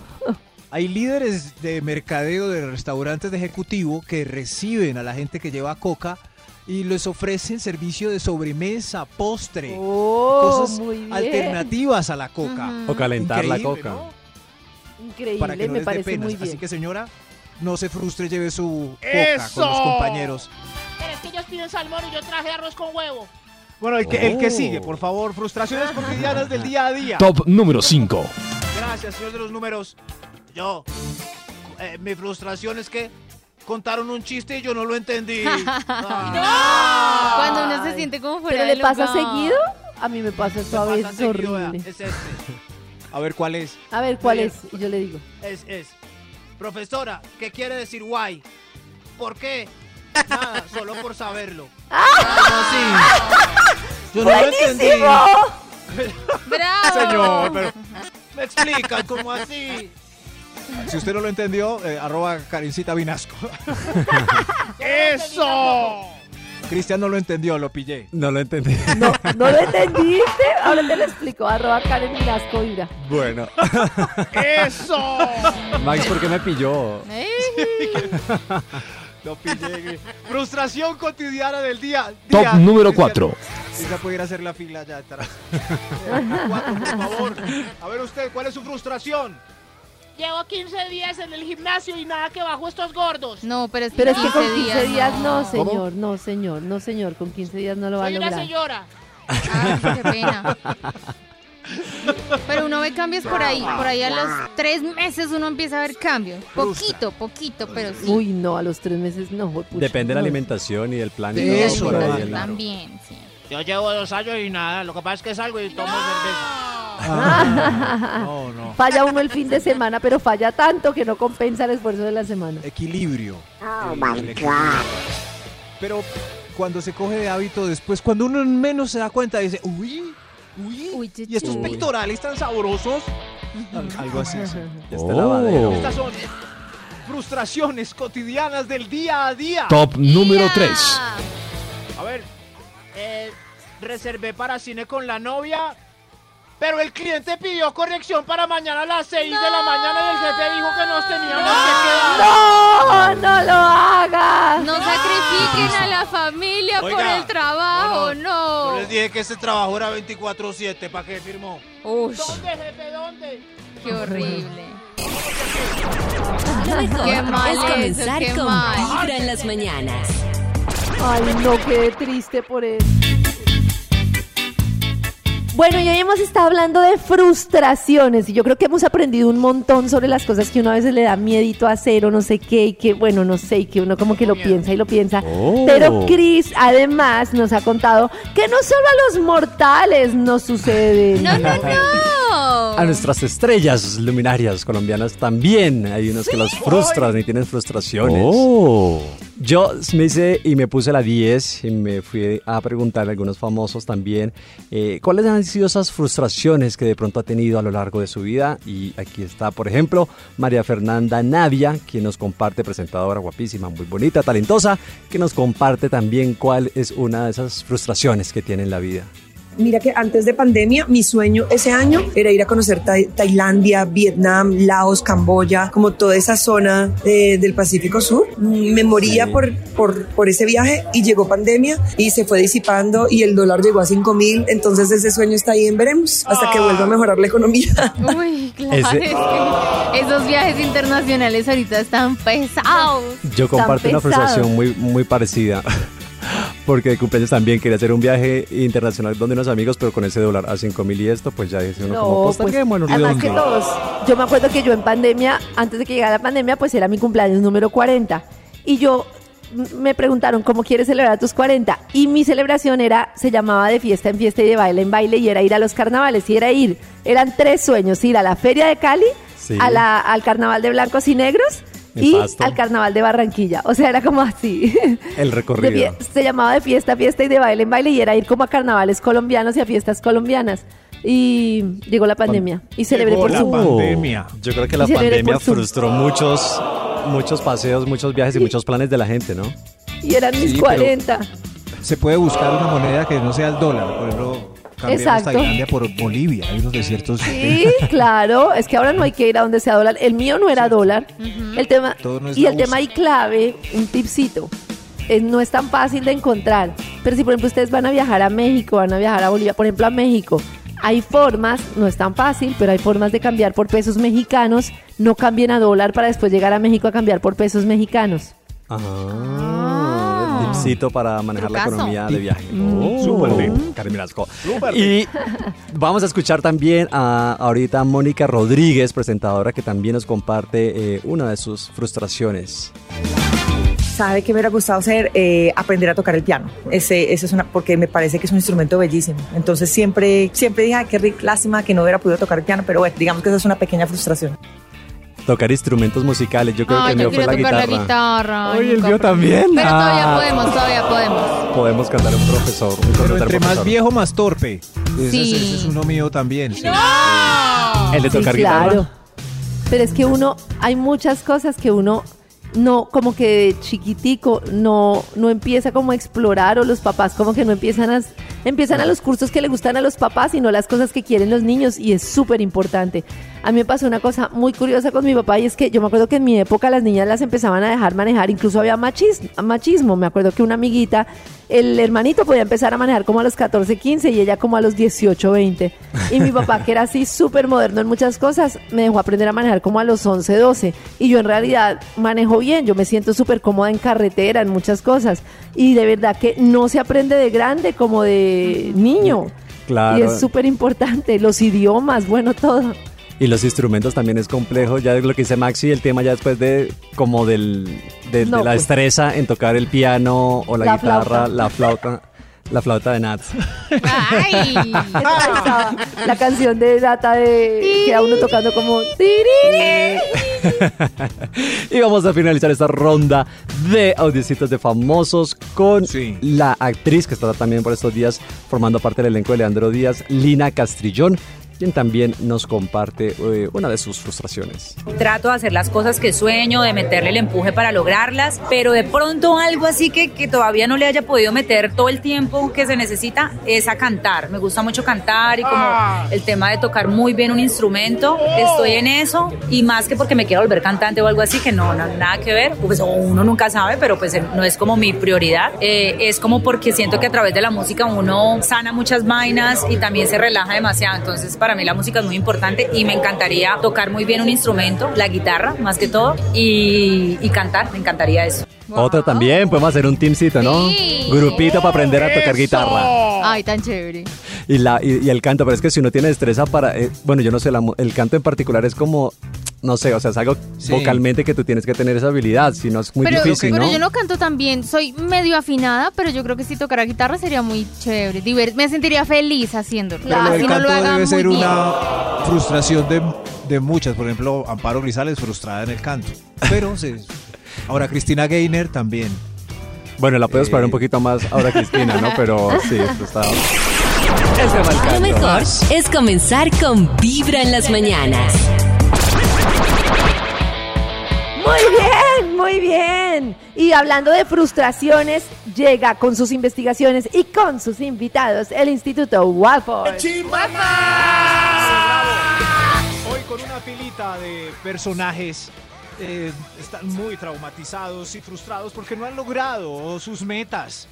Hay líderes de mercadeo de restaurantes de ejecutivo que reciben a la gente que lleva coca y les ofrecen servicio de sobremesa, postre, Oh, cosas muy bien. alternativas a la coca. O calentar la Increíble, coca. ¿no? Increíble, Para que no me les dé parece penas. muy bien. Así que señora, no se frustre, lleve su coca con los compañeros. Pero es que ellos piden salmón y yo traje arroz con huevo. Bueno, el que, el que Oh. sigue, por favor, frustraciones cotidianas del día a día. Top número 5. Gracias, señor de los números. Yo, eh, mi frustración es que contaron un chiste y yo no lo entendí. Ah. Cuando uno se siente como fuera ¿Pero de le pasa lugar. seguido? A mí me pasa esto a veces horrible. Es este. A ver, ¿cuál es? A ver, ¿cuál es? Y yo le digo. Es, es. Profesora, ¿qué quiere decir why? ¿Por qué? Nada, solo por saberlo. ¡Ah! Yo no lo entendí. ¡Bravo! Señor, pero Me explican cómo así. Si usted no lo entendió, eh, arroba Karencita Vinasco. ¡Eso! Cristian no lo entendió, lo pillé. No lo entendí. No, ¿no lo entendiste? Ahora te lo explico. Arroba Karen Minasco, Ira. Bueno. ¡Eso! Max, ¿por qué me pilló? Lo pillé. Frustración cotidiana del día. Top día. número Cristian, 4. Si ya pudiera hacer la fila ya atrás. Eh, cuatro, por favor. A ver usted, ¿cuál es su frustración? Llevo 15 días en el gimnasio y nada que bajo estos gordos. No, pero es que, Pero es que con 15 15 días no, no. señor. No, señor. No, señor. Con 15 días no lo va a Soy una lograr. señora. Ay, qué pena. Pero uno ve cambios por ahí. Por ahí a los tres meses uno empieza a ver cambios. Poquito, poquito, pero sí. Uy, no, a los tres meses no. Depende de la no. alimentación y del plan. De eso, por ahí, También, sí. Yo llevo dos años y nada. Lo que pasa es que salgo y tomo cerveza. No, no. Falla uno el fin de semana, pero falla tanto que no compensa el esfuerzo de la semana. Equilibrio. Oh El- my el equilibrio. Pero cuando se coge de hábito después, cuando uno menos se da cuenta, dice, uy, uy, Uy, y estos chichi. pectorales tan sabrosos. Al- Algo así. sí. Ya está Oh. lavadero. Estas son frustraciones cotidianas del día a día. Top número 3. A ver, eh, reservé para cine con la novia, pero el cliente pidió corrección para mañana a las 6 de la mañana y el jefe dijo que nos teníamos que quedar. ¡No! ¡No lo hagas! No sacrifiquen a la familia por el trabajo, no. Yo les dije que este trabajo era 24-7, ¿para qué firmó? Ush, ¿Dónde, jefe? ¿Dónde? qué horrible. Lo mejor Qué mal es eso, comenzar qué con mal. Vibra en las mañanas. Ay, no, qué triste por él. Bueno, y hoy hemos estado hablando de frustraciones y yo creo que hemos aprendido un montón sobre las cosas que uno a veces le da miedito a hacer o no sé qué y que, bueno, no sé, y que uno como que lo piensa y lo piensa. Oh. Pero Chris además nos ha contado que no solo a los mortales nos sucede. No, no, no. A nuestras estrellas luminarias colombianas también hay unos que los frustran y tienen frustraciones. Oh. Yo me hice y me puse la 10 y me fui a preguntar a algunos famosos también eh, cuáles han sido esas frustraciones que de pronto ha tenido a lo largo de su vida. Y aquí está, por ejemplo, María Fernanda Navia, quien nos comparte, presentadora guapísima, muy bonita, talentosa, que nos comparte también cuál es una de esas frustraciones que tiene en la vida. Mira que antes de pandemia, mi sueño ese año era ir a conocer Tai- Tailandia, Vietnam, Laos, Camboya, como toda esa zona eh, del Pacífico Sur. Me moría Sí. por, por, por ese viaje y llegó pandemia y se fue disipando y el dólar llegó a 5 mil. Entonces ese sueño está ahí en veremos hasta que vuelva a mejorar la economía. Uy, claro, Ese- es que esos viajes internacionales ahorita están pesados. Yo comparto una frustración muy, muy parecida. Porque de cumpleaños también quería hacer un viaje internacional donde unos amigos, pero con ese dólar a 5 mil y esto, pues ya dice uno como, No, pues, pues, bueno, además que todos. Yo me acuerdo que yo en pandemia, antes de que llegara la pandemia, pues era mi cumpleaños número 40. Y yo me preguntaron cómo quieres celebrar tus 40. Y mi celebración era, se llamaba de fiesta en fiesta y de baile en baile, y era ir a los carnavales. Y era ir, eran tres sueños: ir a la Feria de Cali, Sí. a la- al carnaval de blancos y negros. Y Pasto. al carnaval de Barranquilla. O sea, era como así. el recorrido. se llamaba de fiesta a fiesta y de baile en baile y era ir como a carnavales colombianos y a fiestas colombianas. Y llegó la pandemia y celebré por la Zoom. pandemia. Yo creo que la pandemia frustró muchos, muchos paseos, muchos viajes y muchos planes de la gente, ¿no? Y eran mis Sí, pero- 40. Se puede buscar una moneda que no sea el dólar. Por ejemplo, Exacto. Tailandia por Bolivia. Hay unos desiertos. Sí, claro. Es que ahora no hay que ir a donde sea dólar. El mío no era dólar. El tema Todo no es y el tema USA. ahí clave, un tipcito. eh, no es tan fácil de encontrar. Pero si por ejemplo ustedes van a viajar a México, van a viajar a Bolivia, por ejemplo a México, hay formas, no es tan fácil, pero hay formas de cambiar por pesos mexicanos. No cambien a dólar para después llegar a México a cambiar por pesos mexicanos. Ah, tipcito para manejar la economía de viaje. Mm. Oh, Súper bien, Karen Velasco. Súper Y vamos a escuchar también a ahorita Mónica Rodríguez, presentadora, que también nos comparte eh, una de sus frustraciones. ¿Sabe qué me hubiera gustado hacer? Eh, aprender a tocar el piano. Ese, ese es una, porque me parece que es un instrumento bellísimo. Entonces siempre, siempre dije, "Ay, qué lástima que no hubiera podido tocar el piano, pero bueno, digamos que esa es una pequeña frustración. Tocar instrumentos musicales. Yo creo Ay, que el mío fue la tocar guitarra. la guitarra. Oye, el mío también. Pero todavía Ah. podemos, todavía podemos. Podemos cantar un profesor. Un Pero entre más viejo, más torpe. Ese, Sí. es, ese es uno mío también. sí. El de Sí, tocar claro. guitarra. Pero es que uno, hay muchas cosas que uno no, como que de chiquitico, no, no empieza como a explorar o los papás como que no empiezan a, empiezan a los cursos que le gustan a los papás y no las cosas que quieren los niños y es súper importante. A mí me pasó una cosa muy curiosa con mi papá y es que yo me acuerdo que en mi época las niñas las empezaban a dejar manejar, incluso había machismo, machismo. Me acuerdo que una amiguita, el hermanito podía empezar a manejar como a los 14, 15 y ella como a los 18, 20. Y mi papá, que era así súper moderno en muchas cosas, me dejó aprender a manejar como a los 11, 12. Y yo en realidad manejo bien, yo me siento súper cómoda en carretera, en muchas cosas. Y de verdad que no se aprende de grande como de niño. Claro. Y es súper importante, los idiomas, bueno, todo. Y los instrumentos también es complejo, ya lo que dice Maxi, el tema ya después de como del, de, la pues. destreza en tocar el piano o la, La guitarra, flauta. la flauta, la flauta de Nats. Ay. La canción de Data de que a uno tocando como "Tiriri". y vamos a finalizar esta ronda de audiocitos de famosos con la actriz que está también por estos días formando parte del elenco de Leandro Díaz, Lina Castrillón, quien también nos comparte eh, una de sus frustraciones. Trato de hacer las cosas que sueño, de meterle el empuje para lograrlas, pero de pronto algo así que, que todavía no le haya podido meter todo el tiempo que se necesita es a cantar. Me gusta mucho cantar y como el tema de tocar muy bien un instrumento, estoy en eso y más que porque me quiero volver cantante o algo así, que no, no nada que ver, pues uno nunca sabe, pero pues no es como mi prioridad. Eh, es como porque siento que a través de la música uno sana muchas vainas y también se relaja demasiado. Entonces, para para mí la música es muy importante y me encantaría tocar muy bien un instrumento, la guitarra más que todo, y, y cantar, me encantaría eso. Otra también, podemos hacer un teamcito, ¿no? Sí. Grupito para aprender a tocar guitarra. Ay, tan chévere. Y, la, y, y el canto, pero es que si uno tiene destreza para... eh, bueno, yo no sé, la el canto en particular es como... No sé, o sea, es algo Sí. vocalmente que tú tienes que tener esa habilidad, si no es muy pero, difícil, pero ¿no? yo no canto tan bien, soy medio afinada, pero yo creo que si tocara guitarra sería muy chévere, diver- me sentiría feliz haciéndolo. Pero lo del Así no canto lo debe ser bien. una frustración de, de muchas. Por ejemplo, Amparo Grisales frustrada en el canto. Pero se- ahora Cristina Gainer también. Bueno, la puedo esperar Eh. un poquito más ahora Cristina, ¿no? Pero sí, esto está... Lo canto. mejor es comenzar con Vibra en las mañanas. Muy bien, muy bien. Y hablando de frustraciones, llega con sus investigaciones y con sus invitados el Instituto Walford. Hoy con una filita de personajes eh, están muy traumatizados y frustrados porque no han logrado sus metas.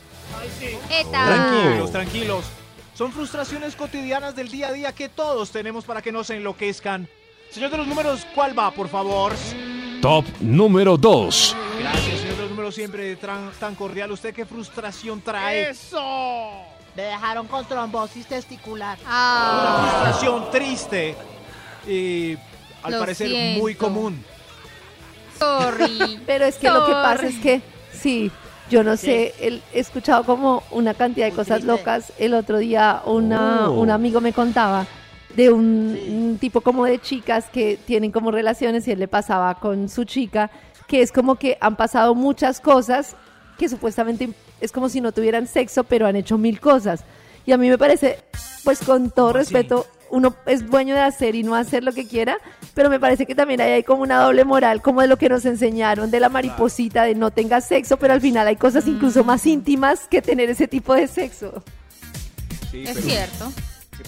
Eta. Tranquilos, tranquilos. Son frustraciones cotidianas del día a día que todos tenemos para que no se enloquezcan. Señor de los números, ¿cuál va, por favor? Top número 2. Gracias, señor de los números, siempre tan, tan cordial. ¿Usted qué frustración trae? ¡Eso! Me dejaron con trombosis testicular. Una Ah, frustración triste y al Lo parecer siento. muy común. sorry. Pero es que lo que pasa es que, sí, yo no sé, el- he escuchado como una cantidad de cosas locas. El otro día una, Oh. un amigo me contaba de un, un tipo como de chicas que tienen como relaciones y él le pasaba con su chica, que es como que han pasado muchas cosas que supuestamente es como si no tuvieran sexo, pero han hecho mil cosas. Y a mí me parece, pues con todo respeto, uno es dueño de hacer y no hacer lo que quiera, pero me parece que también ahí hay como una doble moral, como de lo que nos enseñaron de la mariposita, de no tengas sexo, pero al final hay cosas incluso más íntimas que tener ese tipo de sexo. Sí, Es pero- cierto.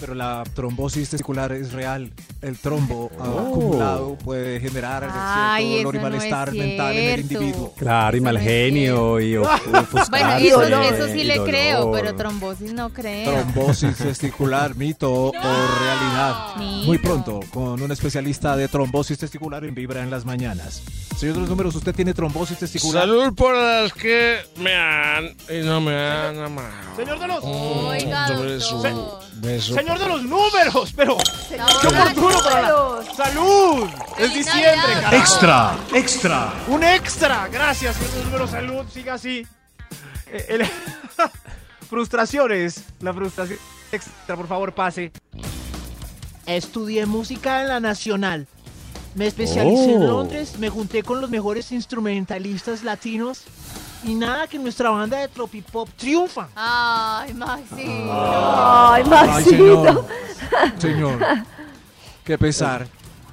Pero la trombosis testicular es real. El trombo Oh. acumulado puede generar Ay, cierto dolor y no malestar mental en el individuo. Claro, y Eso no mal genio y Bueno, eso, dolor, eso sí y le dolor. creo, pero trombosis no creo. Trombosis testicular, mito o realidad. Mito. Muy pronto, con un especialista de trombosis testicular en Vibra en las mañanas. Señor de los números, ¿usted tiene trombosis testicular? Salud por las que me han y no me han amado. Señor de los... Oiga, su doctor. Beso. Señor de los números, pero... No, ¡Qué oportuno para la salud! Es diciembre, carajo. Extra, extra. Un extra. Gracias, señor de los números. Salud, siga así. Eh, el- Frustraciones. La frustración extra, por favor, pase. Estudié música en la Nacional. Me especialicé en Oh. Londres, me junté con los mejores instrumentalistas latinos y nada que nuestra banda de tropipop triunfa. Ay, Maxi. Ay, Ay, Maxito. señor. Señor. Qué pesar.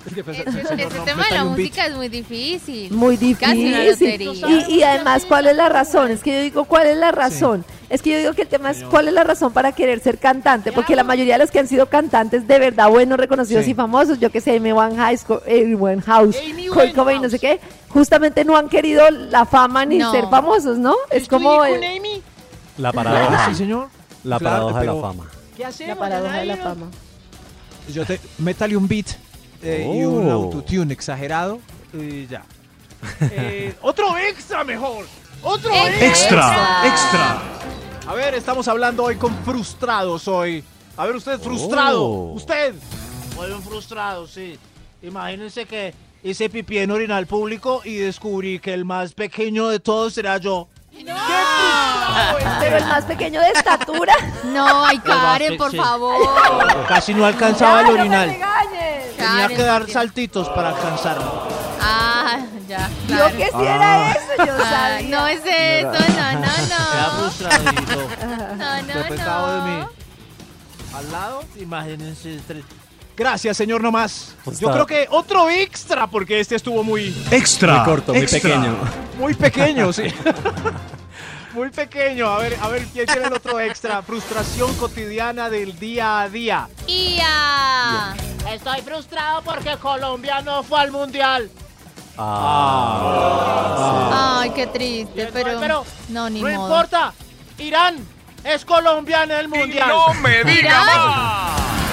No, tema de la música es muy difícil. Muy Casi una difícil. Y, y además, ¿cuál es la razón? Es que yo digo, ¿cuál es la razón? Es que yo digo que el tema es cuál es la razón para querer ser cantante, porque la mayoría de los que han sido cantantes de verdad buenos, reconocidos Sí. y famosos, yo que sé, Amy Winehouse, Winehouse, Kurt Cobain, no sé qué, justamente no han querido la fama ni No. ser famosos, ¿no? Es como el- con Amy. La paradoja. Sí, señor. La Claro, paradoja de la fama. ¿Qué hacemos? la paradoja de la fama. Yo te, métale un beat eh, y un Oh. autotune exagerado y ya. Eh, otro extra mejor. Otro Extra, extra. A ver, estamos hablando hoy con frustrados hoy. A ver, usted frustrado. Oh. Usted. Soy un frustrado, sí. Imagínense que hice pipí en orinal público y descubrí que el más pequeño de todos era yo. Pero el más pequeño de estatura. No, ay, Karen, por Sí. favor. Casi no alcanzaba Ya, el no me orinal. Tenía Karen, que dar saltitos para alcanzarlo. Ah, ya. Yo claro. que si era eso, yo Ah, sabía. no es eso, no, Era no, frustradito. no. No, no, de mí. no. Al lado, imagínense. tres- Gracias, señor Nomás. Yo Está- creo que otro extra, porque este estuvo muy, Extra. Muy corto, muy pequeño. muy pequeño, sí. muy pequeño. A ver, a ver, ¿quién tiene el otro extra? Frustración cotidiana del día a día. Ia. Estoy frustrado porque Colombia no fue al mundial. Ah, Ay, qué triste, pero, pero no, ni no modo. importa. Irán es Colombia en el mundial. ¿Irán?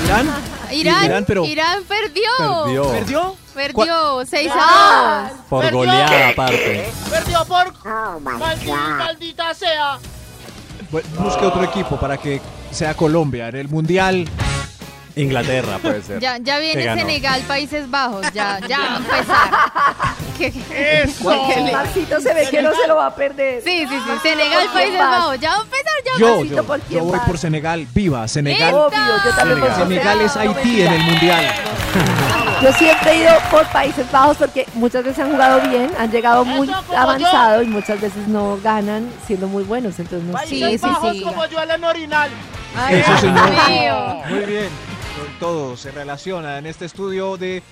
¿Irán? Irán, Irán, pero- Irán perdió. Perdió. ¿Perdió? Perdió 6 a 2. Por ¿Perdió? goleada aparte. Perdió por Maldi- maldita sea. Bu- Busque otro equipo para que sea Colombia en el Mundial. Inglaterra puede ser. Ya, ya viene. Senegal, Países Bajos. Ya, ya va a empezar. ¿Qué- qué- Porque el Maxito se ve que no se lo va a perder. Sí, sí, sí. Senegal, ¿Por quién Países? Bajos. Ya va a empezar. Ya Yo, Maxito, yo, ¿por yo voy vas? por Senegal. Viva Senegal. Obvio, yo también Senegal es. Haití en el Mundial. Yo siempre he ido por Países Bajos porque muchas veces han jugado bien, han llegado muy Eso avanzado y muchas veces no ganan siendo muy buenos. Entonces no Países sé. Bajos como yo en orinal. Eso, señor. mío. Muy bien. Con todo se relaciona en este estudio de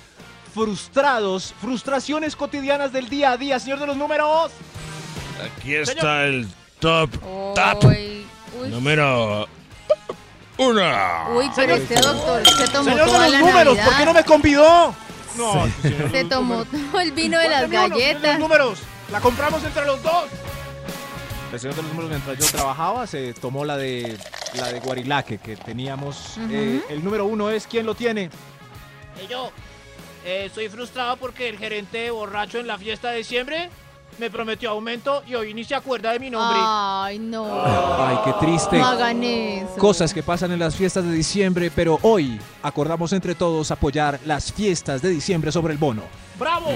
frustrados, frustraciones cotidianas del día a día, señor de los números. Aquí está el top, top uy, número uno. uy, pero este doctor se tomó Señor de toda los la números, Navidad. ¿por qué no me convidó? No, Se tomó todo el vino de las ¿Cuál de galletas. Los números. La compramos entre los dos. El señor de los números mientras yo trabajaba se tomó la de la de Guarilaque que teníamos. Eh, el número uno es ¿quién lo tiene? Y yo eh, estoy frustrado porque el gerente borracho en la fiesta de diciembre me prometió aumento y hoy ni se acuerda de mi nombre. Ay, no. Ay, qué triste. No hagan eso. Cosas que pasan en las fiestas de diciembre, pero hoy acordamos entre todos apoyar las fiestas de diciembre sobre el bono. ¡Bravo!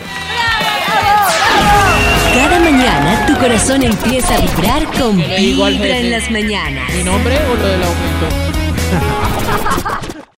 Cada mañana tu corazón empieza a vibrar con ¿Qué le digo al Vibra en las mañanas. ¿Mi nombre o lo del aumento?